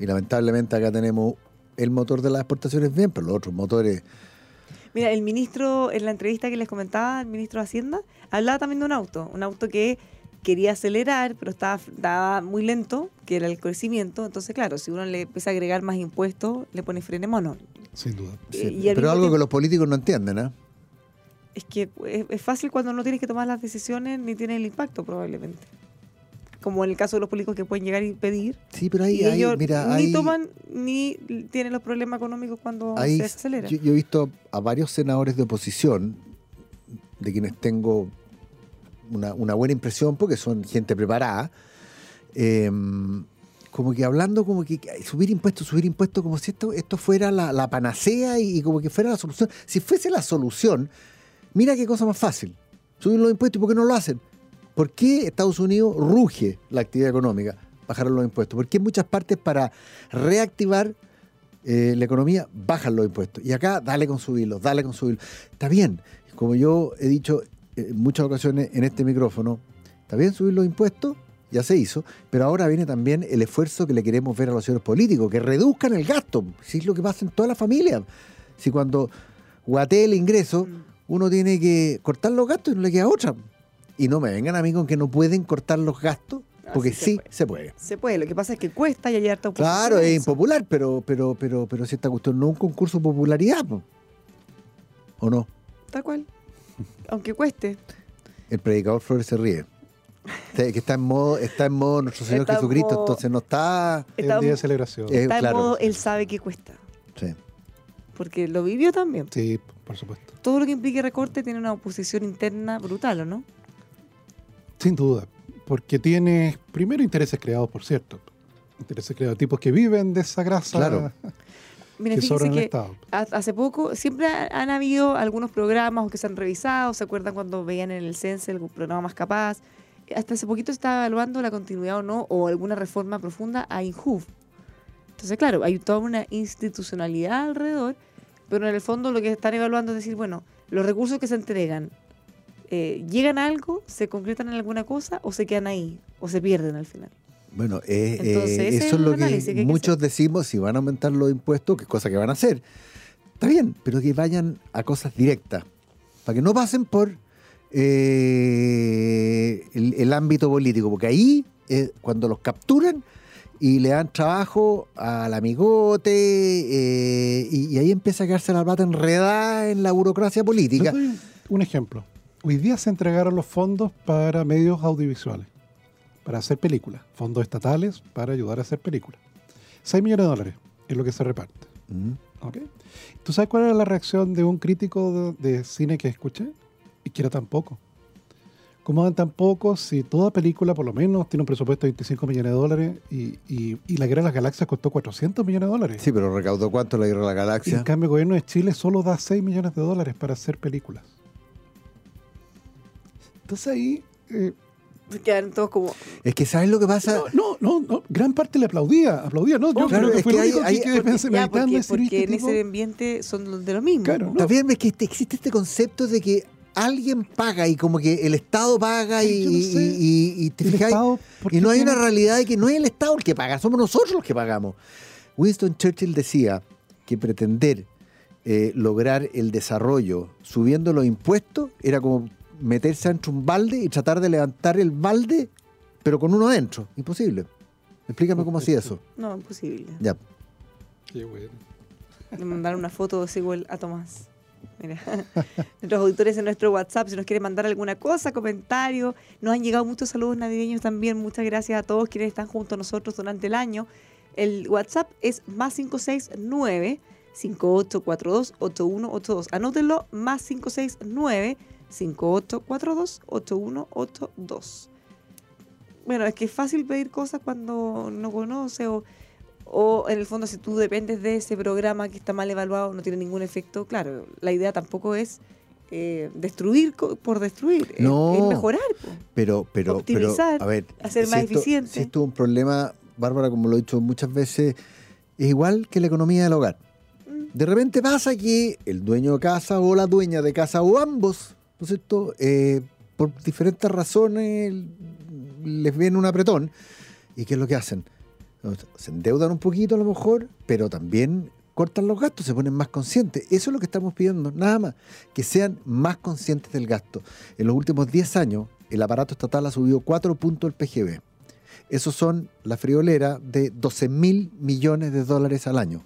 y lamentablemente acá tenemos el motor de las exportaciones bien, pero los otros motores, Mira, el ministro, en la entrevista que les comentaba, el ministro de Hacienda, hablaba también de un auto. Un auto que quería acelerar, pero estaba, estaba muy lento, que era el crecimiento. Entonces, claro, si uno le empieza a agregar más impuestos, le pone freno mono. Sin duda. Eh, sí, pero algo que los políticos no entienden, ¿ah? Es que es, es fácil cuando no tienes que tomar las decisiones ni tienes el impacto, probablemente. Como en el caso de los políticos que pueden llegar y pedir. Sí, pero ahí, ahí, ellos mira, ni ahí, toman ni tienen los problemas económicos cuando ahí se acelera. yo, yo he visto a varios senadores de oposición, de quienes tengo una, buena impresión porque son gente preparada, eh, como que hablando como que subir impuestos, subir impuestos, como si esto, esto fuera la, panacea y, y como que fuera la solución. Si fuese la solución, mira qué cosa más fácil. Subir los impuestos, ¿y por qué no lo hacen? ¿Por qué Estados Unidos ruge la actividad económica? Bajaron los impuestos. Porque en muchas partes para reactivar eh, la economía bajan los impuestos. Y acá dale con subirlos, dale con subirlos. Está bien, como yo he dicho en muchas ocasiones en este micrófono, está bien subir los impuestos, ya se hizo, pero ahora viene también el esfuerzo que le queremos ver a los señores políticos, que reduzcan el gasto, si es lo que pasa en toda la familia. Si cuando guatee el ingreso, uno tiene que cortar los gastos y no le queda otra. Y no me vengan a mí con que no pueden cortar los gastos, porque Así se sí puede. se puede. Se puede, lo que pasa es que cuesta y hay harta Claro, es impopular, pero, pero, pero, pero si esta cuestión no es un concurso de popularidad, po. ¿o no? Tal cual. Aunque cueste. El predicador Flores se ríe. Que está en modo, está en modo nuestro Señor Está Jesucristo, modo- entonces no está. Está- el día de celebración. Eh, Está en claro. modo, él sabe que cuesta. Sí. Porque lo vivió también. Sí, por supuesto. Todo lo que implique recorte tiene una oposición interna brutal, ¿o no? Sin duda. Porque tiene, primero, intereses creados, por cierto. Intereses creados, tipos que viven de esa grasa Claro. Mira, que fíjese sobra en el que Estado. ha- hace poco siempre ha- han habido algunos programas que se han revisado. ¿Se acuerdan cuando veían en el CENSE algún programa más capaz? Hasta hace poquito se estaba evaluando la continuidad o no, o alguna reforma profunda a INJUV. Entonces, claro, hay toda una institucionalidad alrededor, pero en el fondo lo que están evaluando es decir, bueno, los recursos que se entregan, eh, ¿llegan a algo? ¿Se concretan en alguna cosa? ¿O se quedan ahí? ¿O se pierden al final? Bueno, eh, Entonces, eh, eso es lo que que que muchos decimos, si van a aumentar los impuestos, qué cosa que van a hacer. Está bien, pero que vayan a cosas directas, para que no pasen por eh, el, el ámbito político, porque ahí, eh, cuando los capturan y le dan trabajo al amigote, eh, y, y ahí empieza a quedarse la plata enredada en la burocracia política. Un ejemplo. Hoy día se entregaron los fondos para medios audiovisuales, para hacer películas, fondos estatales para ayudar a hacer películas. 6 millones de dólares es lo que se reparte. Mm. ¿ok? ¿Tú sabes cuál era la reacción de un crítico de, de cine que escuché? Y que era tan poco. ¿Cómo dan tan poco si toda película por lo menos tiene un presupuesto de 25 millones de dólares y, y- y La Guerra de las Galaxias costó 400 millones de dólares? Sí, pero recaudó cuánto la guerra de la Y galaxia. en cambio el gobierno de Chile solo da 6 millones de dólares para hacer películas. Entonces ahí... eh, Quedan todos como... Es que ¿sabes lo que pasa? No, no, no, gran parte le aplaudía, aplaudía, ¿no? Yo Claro, creo que es fue que el hay- único hay- que pensé- Ya, meditando porque, ¿este en tipo? ese ambiente son de lo mismo. Está bien, es que este- existe este concepto de que alguien paga y como que el Estado paga y, Yo no sé. y- y- y te ¿por y no hay una realidad de que no es el Estado el que paga, somos nosotros los que pagamos. Winston Churchill decía que pretender eh, lograr el desarrollo subiendo los impuestos era como meterse entre un balde y tratar de levantar el balde, pero con uno adentro. Imposible. Explícame cómo hacía eso. No, imposible. Ya. Qué bueno. Le mandaron una foto igual a Tomás. Mira, nuestros auditores en nuestro WhatsApp, si nos quieren mandar alguna cosa, comentario, nos han llegado muchos saludos navideños también. Muchas gracias a todos quienes están junto a nosotros durante el año. El WhatsApp es más 569 5842 8182. Anótenlo, más 569 5842 8182. Bueno, es que es fácil pedir cosas cuando no conoce o, o en el fondo si tú dependes de ese programa que está mal evaluado, no tiene ningún efecto. Claro, la idea tampoco es eh, destruir por destruir, es- No. es, mejorar. Pero, pero, Optimizar, pero, a ver, hacer si más esto- eficiente. Si esto es un problema, Bárbara, como lo he dicho muchas veces, es igual que la economía del hogar. Mm. De repente pasa que el dueño de casa o la dueña de casa o ambos, ¿no? Eh, por diferentes razones les viene un apretón. ¿Y qué es lo que hacen? Se endeudan un poquito a lo mejor, pero también cortan los gastos, se ponen más conscientes. Eso es lo que estamos pidiendo, nada más, que sean más conscientes del gasto. En los últimos 10 años, el aparato estatal ha subido 4 puntos el PGB. Esos son la friolera de 12 mil millones de dólares al año.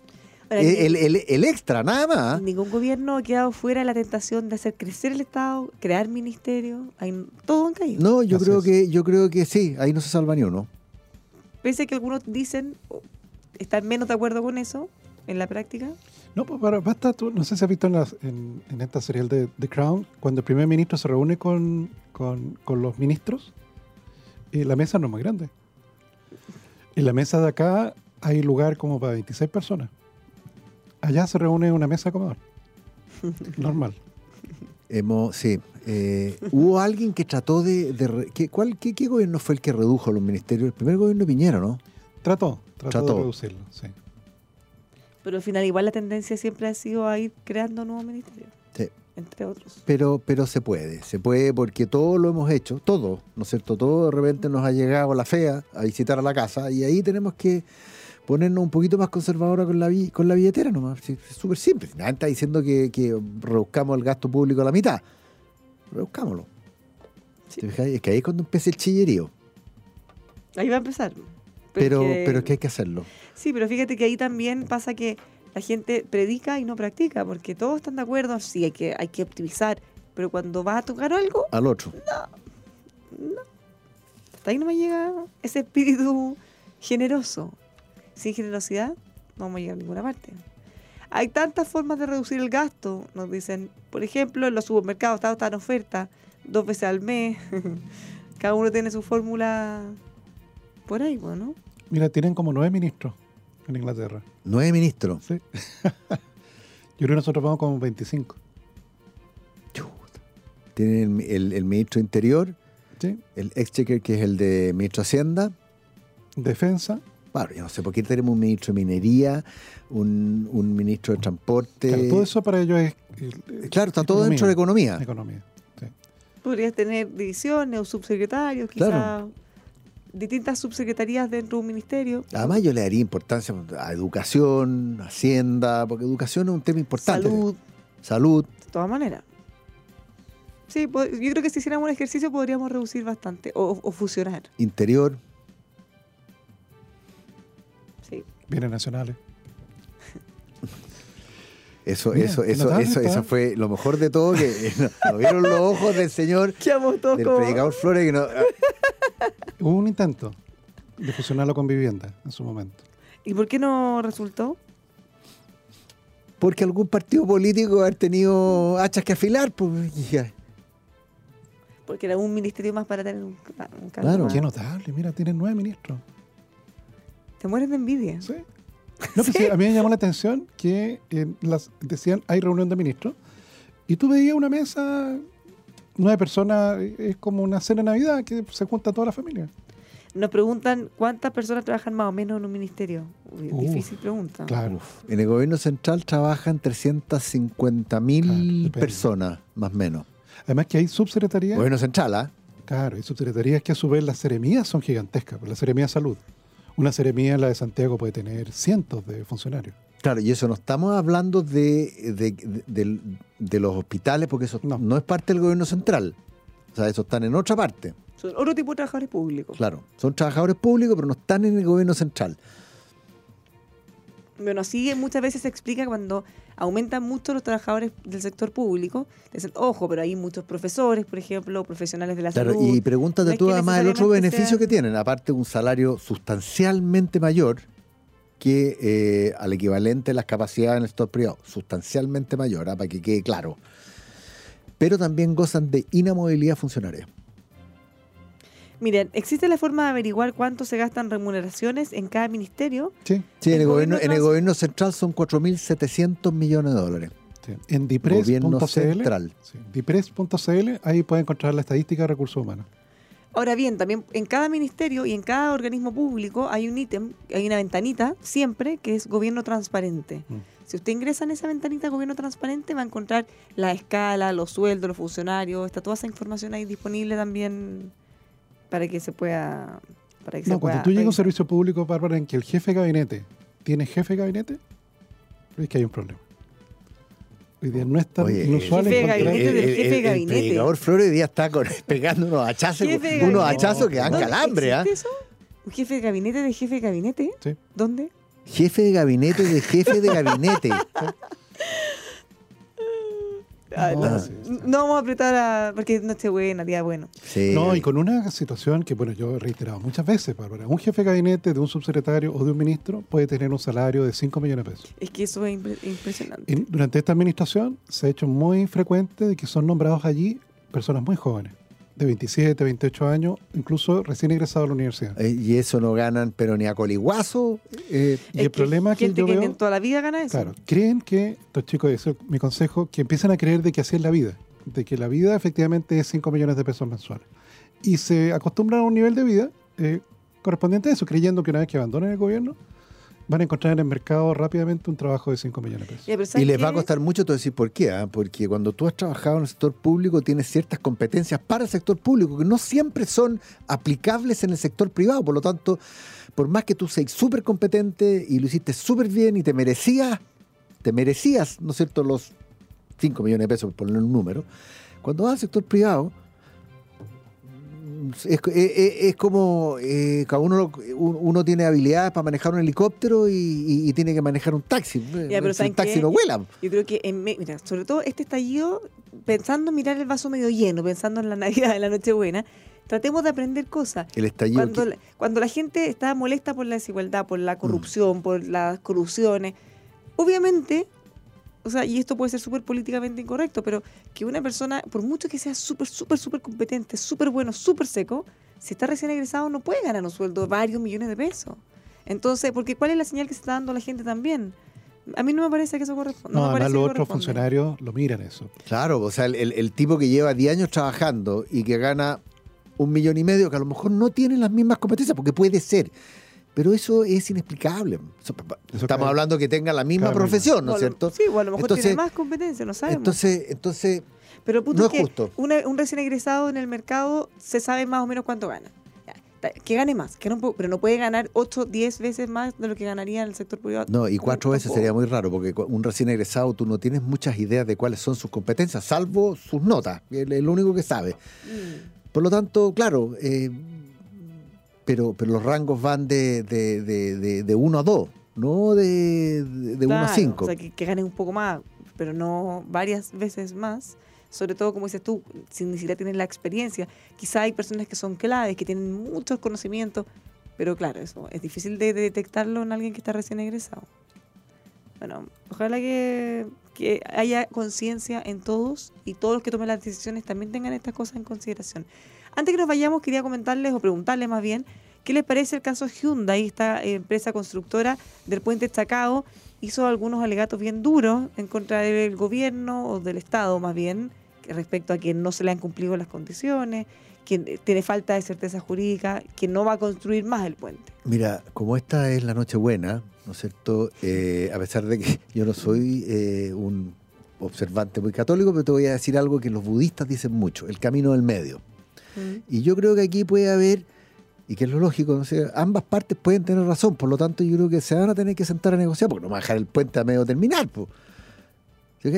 Ahora, El, ni- el- el- el extra, nada más. Ningún gobierno ha quedado fuera de la tentación de hacer crecer el Estado, crear ministerios, hay, todo han caído. No, yo Así creo es. que yo creo que sí, ahí no se salva ni uno. Pese a que algunos dicen, o están menos de acuerdo con eso en la práctica. No, pues para, basta, tú, no sé si has visto en, las- en- en esta serial de The Crown, cuando el primer ministro se reúne con, con- con los ministros, eh, la mesa no es muy grande. En la mesa de acá hay lugar como para 26 personas. Allá se reúne una mesa de comedor. Normal. Hemos, sí. eh, hubo alguien que trató de... ¿qué, cuál, qué, qué gobierno fue el que redujo los ministerios? El primer gobierno de Piñera, ¿no? Trató, trató, Trató. de reducirlo, sí. Pero al final igual la tendencia siempre ha sido a ir creando nuevos ministerios, Sí. entre otros. Pero, pero se puede, se puede porque todo lo hemos hecho, todo, ¿no es cierto? Todo de repente nos ha llegado la fea a visitar a la casa y ahí tenemos que ponernos un poquito más conservadora con la, con la billetera nomás. Es súper simple. Nadie está diciendo que, que reduzcamos el gasto público a la mitad. Reduzcámoslo. ¿Te fijas? Es que ahí es cuando empieza el chillerío. Ahí va a empezar. Pero, Porque- pero es que hay que hacerlo. Sí, pero fíjate que ahí también pasa que la gente predica y no practica, porque todos están de acuerdo, sí, hay que, hay que optimizar, pero cuando vas a tocar algo, Al otro. Hasta ahí no me llega ese espíritu generoso. Sin generosidad no vamos a llegar a ninguna parte. Hay tantas formas de reducir el gasto, nos dicen. Por ejemplo, en los supermercados está, está en oferta dos veces al mes. Cada uno tiene su fórmula por ahí, bueno. Mira, tienen como nueve ministros en Inglaterra. Nueve ministros. Sí. Yo creo que nosotros vamos como 25. Tienen el, el- el ministro de Interior, Sí. el exchequer que es el de ministro de Hacienda. Defensa. Claro, yo no sé por qué tenemos un ministro de Minería, un, un ministro de Transporte. Claro, todo eso para ellos es. Claro, está todo dentro de economía. Economía. sí. Podrías tener divisiones o subsecretarios, quizás Claro. distintas subsecretarías dentro de un ministerio. Además, yo le daría importancia a educación, hacienda, porque educación es un tema importante. Salud. Salud. De todas maneras. Sí, yo creo que si hiciéramos un ejercicio podríamos reducir bastante o, o fusionar. interior. Bienes nacionales. Eso, Mira, eso, eso, notable eso, eso fue lo mejor de todo, que eh, no, no vieron los ojos del señor, todos del como- predicador Flores, que no, ah, Hubo un intento de fusionarlo con vivienda en su momento. ¿Y por qué no resultó? porque algún partido político ha tenido hachas que afilar, pues. Porque era un ministerio más para tener un, un cargo Claro. más. Qué notable, mira, tienen nueve ministros. Te mueres de envidia. Sí. No, pues sí, a mí me llamó la atención que eh, las, decían hay reunión de ministros y tú veías una mesa, nueve personas, eh, es como una cena de Navidad que se junta toda la familia. Nos preguntan cuántas personas trabajan más o menos en un ministerio. Uy, Uf, difícil pregunta. Claro. En el gobierno central trabajan 350 mil personas, más o menos. Además que hay subsecretarías. Gobierno central, ¿ah? Claro, hay subsecretarías que a su vez las seremías son gigantescas. pues La seremía de salud. Una seremía, la de Santiago, puede tener cientos de funcionarios. Claro, y eso no estamos hablando de, de, de- los hospitales, porque eso no. es parte del gobierno central. O sea, eso están en otra parte. Son otro tipo de trabajadores públicos. Claro, son trabajadores públicos, pero no están en el gobierno central. Bueno, así muchas veces se explica cuando aumentan mucho los trabajadores del sector público. Dicen, ojo, pero hay muchos profesores, por ejemplo, profesionales de la Claro, salud. y pregúntate No tú además el otro beneficio que tienen, aparte un salario sustancialmente mayor que eh, al equivalente de las capacidades en el sector privado, sustancialmente mayor, ah, para que quede claro. Pero también gozan de inamovilidad funcionaria. Miren, ¿existe la forma de averiguar cuánto se gastan remuneraciones en cada ministerio? Sí, Sí, en el, gobierno, en el gobierno central son 4.700 millones de dólares. En Gobierno dipres.cl, central. sí, dipres.cl, ahí pueden encontrar la estadística de recursos humanos. Ahora bien, también en cada ministerio y en cada organismo público hay un ítem, hay una ventanita siempre que es gobierno transparente. Mm. Si usted ingresa en esa ventanita gobierno transparente va a encontrar la escala, los sueldos, los funcionarios, está toda esa información ahí disponible también para que se pueda para que se No, pueda cuando tú llegas a un servicio público, Bárbara, en que el jefe de gabinete tiene jefe de gabinete, es que hay un problema. Hoy día no es tan Oye, inusual el jefe de encontrar- gabinete del jefe de el gabinete. predicador Flores hoy día está con- pegando unos hachazos, Jefe de unos gabinete. hachazos que dan ¿Dónde calambre. existe eso? ¿Un jefe de gabinete de jefe de gabinete? Sí. ¿Dónde? Jefe de gabinete de jefe de gabinete. Ah, No, no, sí, no vamos a apretar a... porque es Nochebuena, día bueno. Sí. No, y con una situación que, bueno, yo he reiterado muchas veces, Bárbara. Un jefe de gabinete de un subsecretario o de un ministro puede tener un salario de 5 millones de pesos. Es que eso es impre- impresionante. En- durante esta administración se ha hecho muy frecuente de que son nombrados allí personas muy jóvenes, de 27, 28 años, incluso recién egresados a la universidad. Eh, y eso no ganan, pero ni a coliguazo. eh, Y el problema que gente yo que veo, en toda la vida gana eso. claro, creen que, estos chicos, ese es mi consejo, que empiezan a creer de que así es la vida, de que la vida efectivamente es 5 millones de pesos mensuales. Y se acostumbran a un nivel de vida eh, correspondiente a eso, creyendo que una vez que abandonen el gobierno, van a encontrar en el mercado rápidamente un trabajo de 5 millones de pesos. Y ¿sabes les va a costar mucho, te decir por qué. ah? Porque cuando tú has trabajado en el sector público, tienes ciertas competencias para el sector público que no siempre son aplicables en el sector privado. Por lo tanto, por más que tú seas súper competente y lo hiciste súper bien y te merecías, te merecías, ¿no es cierto?, los 5 millones de pesos, por poner un número. Cuando vas al sector privado, es, es- es- como eh, cada uno, uno tiene habilidades para manejar un helicóptero y, y- y tiene que manejar un taxi. Ya, pero ¿saben taxi qué? no vuela. Yo creo que, en mira, sobre todo este estallido, pensando en mirar el vaso medio lleno, pensando en la Navidad, en la Nochebuena, tratemos de aprender cosas. El estallido. Cuando, que- la, cuando la gente está molesta por la desigualdad, por la corrupción, por las corrupciones, obviamente, o sea, y esto puede ser súper políticamente incorrecto, pero que una persona, por mucho que sea súper, súper, súper competente, súper bueno, súper seco, si está recién egresado no puede ganar un sueldo de varios millones de pesos. Entonces, porque ¿cuál es la señal que se está dando a la gente también? A mí no me parece que eso corresponde. No, me además los otros funcionarios lo miran eso. Claro, o sea, el, el- el tipo que lleva 10 años trabajando y que gana un millón y medio, que a lo mejor no tiene las mismas competencias, porque puede ser. Pero eso es inexplicable. Estamos cae- hablando que tenga la misma profesión, ¿no es cierto? Sí, o a lo mejor Entonces- tiene más competencia, no sabemos. Entonces, entonces Pero punto no es es que justo. una- un recién egresado en el mercado se sabe más o menos cuánto gana. Que gane más, que no, pero no puede ganar 8, 10 veces más de lo que ganaría en el sector privado. No, y cuatro veces sería muy raro, porque un recién egresado tú no tienes muchas ideas de cuáles son sus competencias, salvo sus notas, es lo único que sabe. Mm. Por lo tanto, claro, eh, pero, pero los rangos van de, de, de, de, de uno a dos, no de, de, uno a Claro, cinco. O sea, que, que gane un poco más, pero no varias veces más. Sobre todo, como dices tú, si ni siquiera tienen la experiencia. Quizá hay personas que son claves, que tienen muchos conocimientos, pero claro, eso es difícil de, de detectarlo en alguien que está recién egresado. Bueno, ojalá que, que haya conciencia en todos y todos los que tomen las decisiones también tengan estas cosas en consideración. Antes que nos vayamos, quería comentarles o preguntarles más bien qué les parece el caso Hyundai, esta eh, empresa constructora del puente Chacao. Hizo algunos alegatos bien duros en contra del gobierno o del Estado más bien, respecto a que no se le han cumplido las condiciones, que tiene falta de certeza jurídica, que no va a construir más el puente. Mira, como esta es la Nochebuena, ¿no es cierto? Eh, a pesar de que yo no soy eh, un observante muy católico, pero te voy a decir algo que los budistas dicen mucho, el camino del medio. Y yo creo que aquí puede haber, y que es lo lógico, no ambas partes pueden tener razón, por lo tanto yo creo que se van a tener que sentar a negociar, porque no van a dejar el puente a medio terminar, pues.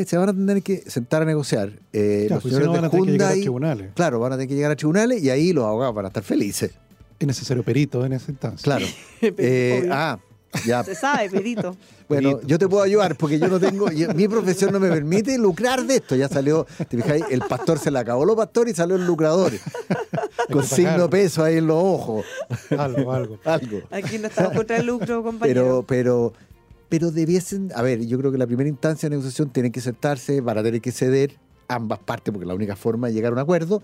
Se van a tener que sentar a negociar. Eh, Ya, los pues, si señores no van a tener que llegar a tribunales. Claro, van a tener que llegar a tribunales y ahí los abogados van a estar felices. Es necesario perito en esa instancia. Claro. Eh, ah, ya. Se sabe, perito. Bueno, yo te puedo ayudar porque yo no tengo, yo- mi profesión no me permite lucrar de esto. Ya salió, te fijáis, el pastor se le acabó los pastores y salió el lucrador. Con signo peso ahí en los ojos. Algo, algo. Algo. Aquí no estamos contra el lucro, compañero. Pero, pero, pero debiesen, a ver, yo creo que la primera instancia de negociación tienen que sentarse, van a tener que ceder ambas partes, porque la única forma de llegar a un acuerdo.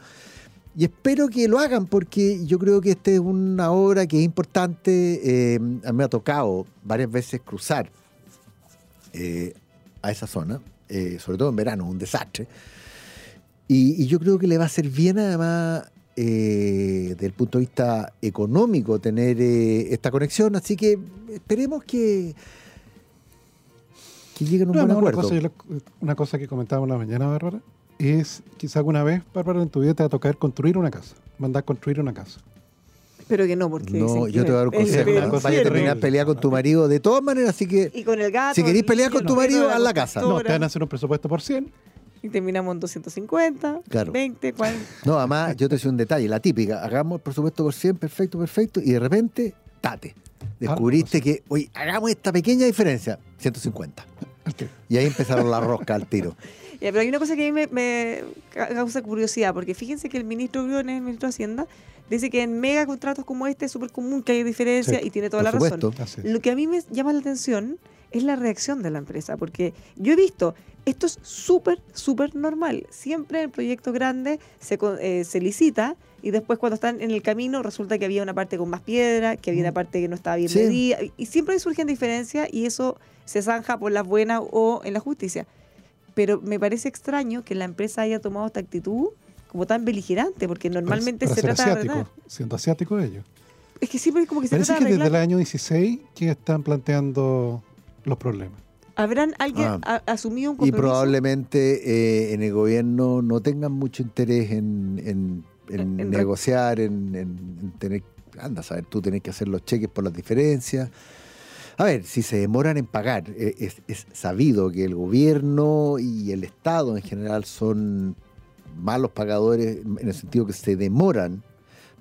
Y espero que lo hagan, porque yo creo que esta es una obra que es importante. eh, a mí me ha tocado varias veces cruzar eh, a esa zona, eh, sobre todo en verano, un desastre. Y, y yo creo que le va a hacer bien, además, desde el punto de vista económico, tener esta conexión. Así que esperemos que, que lleguen a un No, buen no, una, acuerdo. cosa, yo lo- una cosa que comentábamos la mañana, Bárbara, es quizá alguna vez, Bárbara, en tu vida te va a tocar construir una casa, mandar construir una casa. Pero que no, porque No, yo te voy a dar un consejo. el a terminar pelear con tu marido de todas maneras, así que Y con el gato. Si queréis pelear con tu el marido, haz la casa. No, te van a hacer un presupuesto por 100. Y terminamos en 250, Claro. 20, 40. No, además, yo te decía un detalle, la típica, hagamos por supuesto por 100, perfecto, perfecto, y de repente, tate. Descubriste que, oye, hagamos esta pequeña diferencia, 150. Y ahí empezaron la rosca al tiro. Ya, pero hay una cosa que a mí me, me ca- causa curiosidad, porque fíjense que el ministro Briones, el ministro de Hacienda, dice que en mega contratos como este es súper común que hay diferencia Sí, y tiene toda la supuesto. razón. Lo que a mí me llama la atención es la reacción de la empresa, porque yo he visto, esto es súper, súper normal. Siempre en el proyecto grande se, eh, se licita y después cuando están en el camino resulta que había una parte con más piedra, que había una parte que no estaba bien Sí. medida, y- y siempre surgen diferencias y eso se zanja por las buenas o en la justicia. Pero me parece extraño que la empresa haya tomado esta actitud como tan beligerante, porque normalmente Para se ser trata de asiático, arreglar. siendo asiático ellos. Es que siempre es como que se Parece trata que de desde el año 16 que están planteando los problemas. ¿Habrán alguien Ah. a- asumido un Y compromiso? probablemente eh, en el gobierno no tengan mucho interés en, en- en negociar, en, en- en tener, anda a saber, tú tenés que hacer los cheques por las diferencias. A ver, si se demoran en pagar, eh, es, es sabido que el gobierno y el Estado en general son malos pagadores en el sentido que se demoran,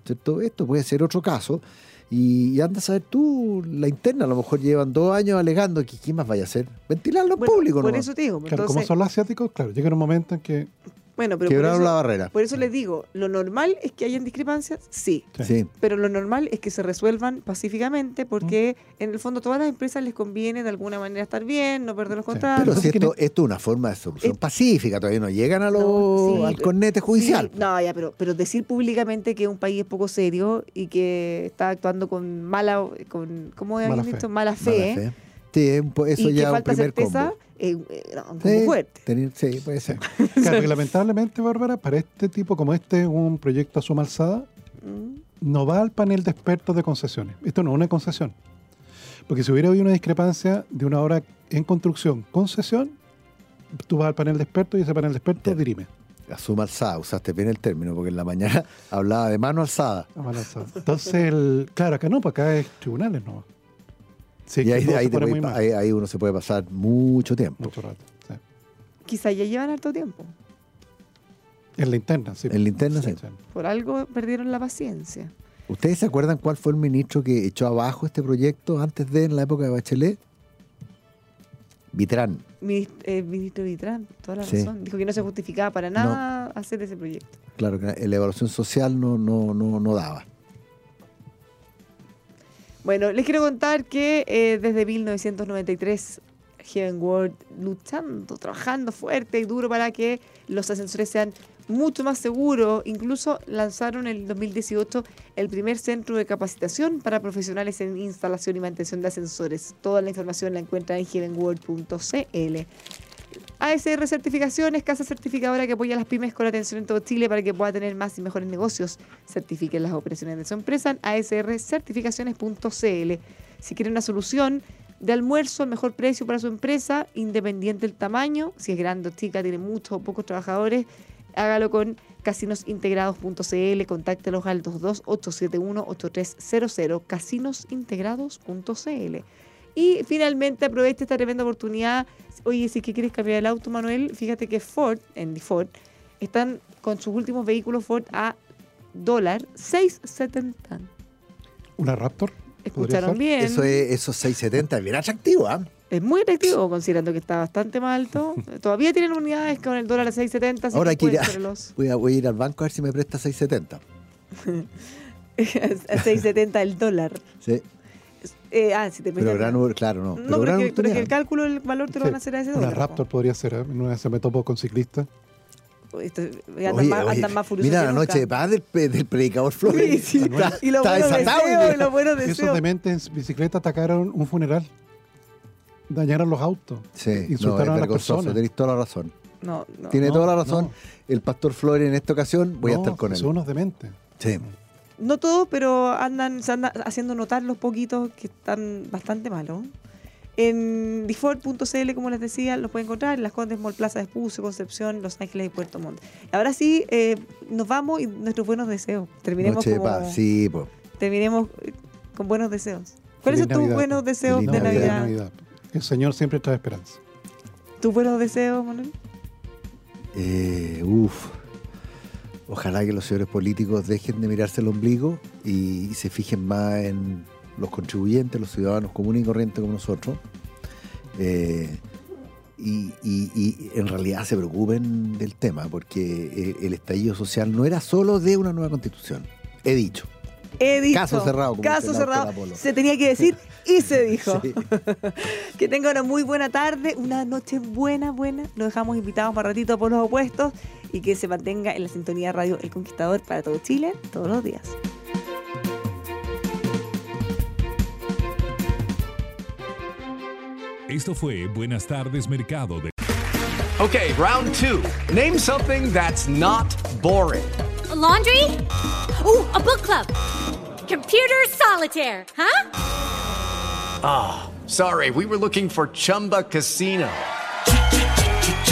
¿cierto? Esto puede ser otro caso. Y, y anda a saber tú, la interna, a lo mejor llevan dos años alegando que ¿qué más vaya a hacer? Ventilarlo en Bueno, público, Por nomás. eso te digo. Claro, como son los asiáticos, claro, llega un momento en que Bueno, pero Quebraron por eso, la barrera. Por eso les digo, lo normal es que hayan discrepancias, sí. Sí. Pero lo normal es que se resuelvan pacíficamente porque en el fondo a todas las empresas les conviene de alguna manera estar bien, no perder los contratos. Pero si esto, esto es una forma de solución pacífica, todavía no llegan a lo, Sí, al cornete judicial. Sí, no, ya, pero, pero decir públicamente que un país es poco serio y que está actuando con mala, con, ¿cómo habían Mala fe. dicho? Mala fe. Mala fe. Sí, eso y ya que un falta primer certeza, combo. Eh, eh, Sí, fuerte. tener- sí, puede ser. Claro, que lamentablemente, Bárbara, para este tipo, como este es un proyecto a suma alzada, Mm. no va al panel de expertos de concesiones. Esto no es una concesión. Porque si hubiera habido una discrepancia de una obra en construcción, concesión, tú vas al panel de expertos y ese panel de expertos dirime. La suma alzada, usaste bien el término, porque en la mañana hablaba de mano alzada. A mano alzada. Entonces, el- claro, acá no, para acá es tribunales, ¿no? Sí, y ahí, ahí pone puede muy pa- ahí- ahí uno se puede pasar mucho tiempo. Mucho rato. sí. Quizá ya llevan harto tiempo. En la interna, sí. En la interna, sí. Por algo perdieron la paciencia. ¿Ustedes se acuerdan cuál fue el ministro que echó abajo este proyecto antes de, en la época de Bachelet? Vitrán. Minis- eh, ministro Vitrán, toda la Sí. razón. Dijo que no se justificaba para nada hacer ese proyecto. Claro que la evaluación social no, no, no, no daba. Bueno, les quiero contar que eh, desde 1993 Heaven World luchando, trabajando fuerte y duro para que los ascensores sean mucho más seguros. Incluso lanzaron en el 2018 el primer centro de capacitación para profesionales en instalación y mantención de ascensores. Toda la información la encuentran en heavenworld.cl. ASR Certificaciones, casa certificadora que apoya a las pymes con atención en todo Chile para que pueda tener más y mejores negocios. Certifiquen las operaciones de su empresa en asrcertificaciones.cl. Si quieren una solución de almuerzo al mejor precio para su empresa, independiente del tamaño, si es grande o chica, tiene muchos o pocos trabajadores, hágalo con casinosintegrados.cl, contáctelos al 22-871-8300, casinosintegrados.cl. Y finalmente aproveche esta tremenda oportunidad. Oye, si es que quieres cambiar el auto, Manuel, fíjate que Ford, en Ford, están con sus últimos vehículos Ford a dólar 6.70. ¿Una Raptor? Escucharon bien. Eso es, esos 670 es bien atractivo, ¿ah? Es muy atractivo, considerando que está bastante más alto. Todavía tienen unidades con el dólar a 6.70, así Ahora hay que que ir pueden a, hacerlos. voy, a, voy a ir al banco a ver si me presta 670. a 6.70 el dólar. Sí. Eh, ah, si te Pero gran, Ur- claro, no. No, pero pero, gran que, pero que el cálculo del valor te lo Sí, van a hacer a ese Una dólar. Raptor podría ser, ¿eh? Una vez se me topo con ciclistas. Esto- andan, Oye, más, oye, andan más furiosos mira que la noche de paz del, del predicador Flores. Sí, sí. Está, Y los está buenos deseos, y los buenos Esos dementes en bicicleta atacaron un funeral. Dañaron los autos. Sí, no, es Insultaron a las vergonzoso, personas. tenéis toda la razón. No, no. Tiene No, toda la razón. no. El pastor Flores en esta ocasión, voy a No, estar con él. Son unos dementes. Sí. No todos, pero andan, se andan haciendo notar los poquitos que están bastante malos. En default.cl, como les decía, los pueden encontrar en las Condes Mall Plaza de Espucio, Concepción, Los Ángeles y Puerto Montt. Ahora sí, eh, nos vamos y nuestros buenos deseos. Terminemos, Noche de como- paz, sí, po. terminemos eh, con buenos deseos. ¿Cuáles son tus buenos deseos Feliz de Navidad? Navidad. El Señor siempre trae esperanza. ¿Tus buenos deseos, Manuel? Eh, uf. Ojalá que los señores políticos dejen de mirarse el ombligo y, y se fijen más en los contribuyentes, los ciudadanos comunes y corrientes como nosotros. Eh, y, y- y en realidad se preocupen del tema, porque el, el estallido social no era solo de una nueva constitución. He dicho. He dicho. Caso cerrado, como Caso cerrado. Se tenía que decir y se dijo. Sí. Que tenga una muy buena tarde, una noche buena, buena. Los dejamos invitados para ratito por los opuestos y que se mantenga en la sintonía radio El Conquistador para todo Chile todos los días. Esto fue Buenas tardes Mercado de Okay, round two. Name something that's not boring. A laundry? Ooh, a book club. Computer solitaire, huh? Ah, sorry, we were looking for Chumba Casino.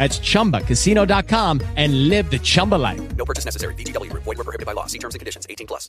That's ChumbaCasino.com and live the Chumba life. No purchase necessary. BGW. Void were prohibited by law. See terms and conditions. 18 plus.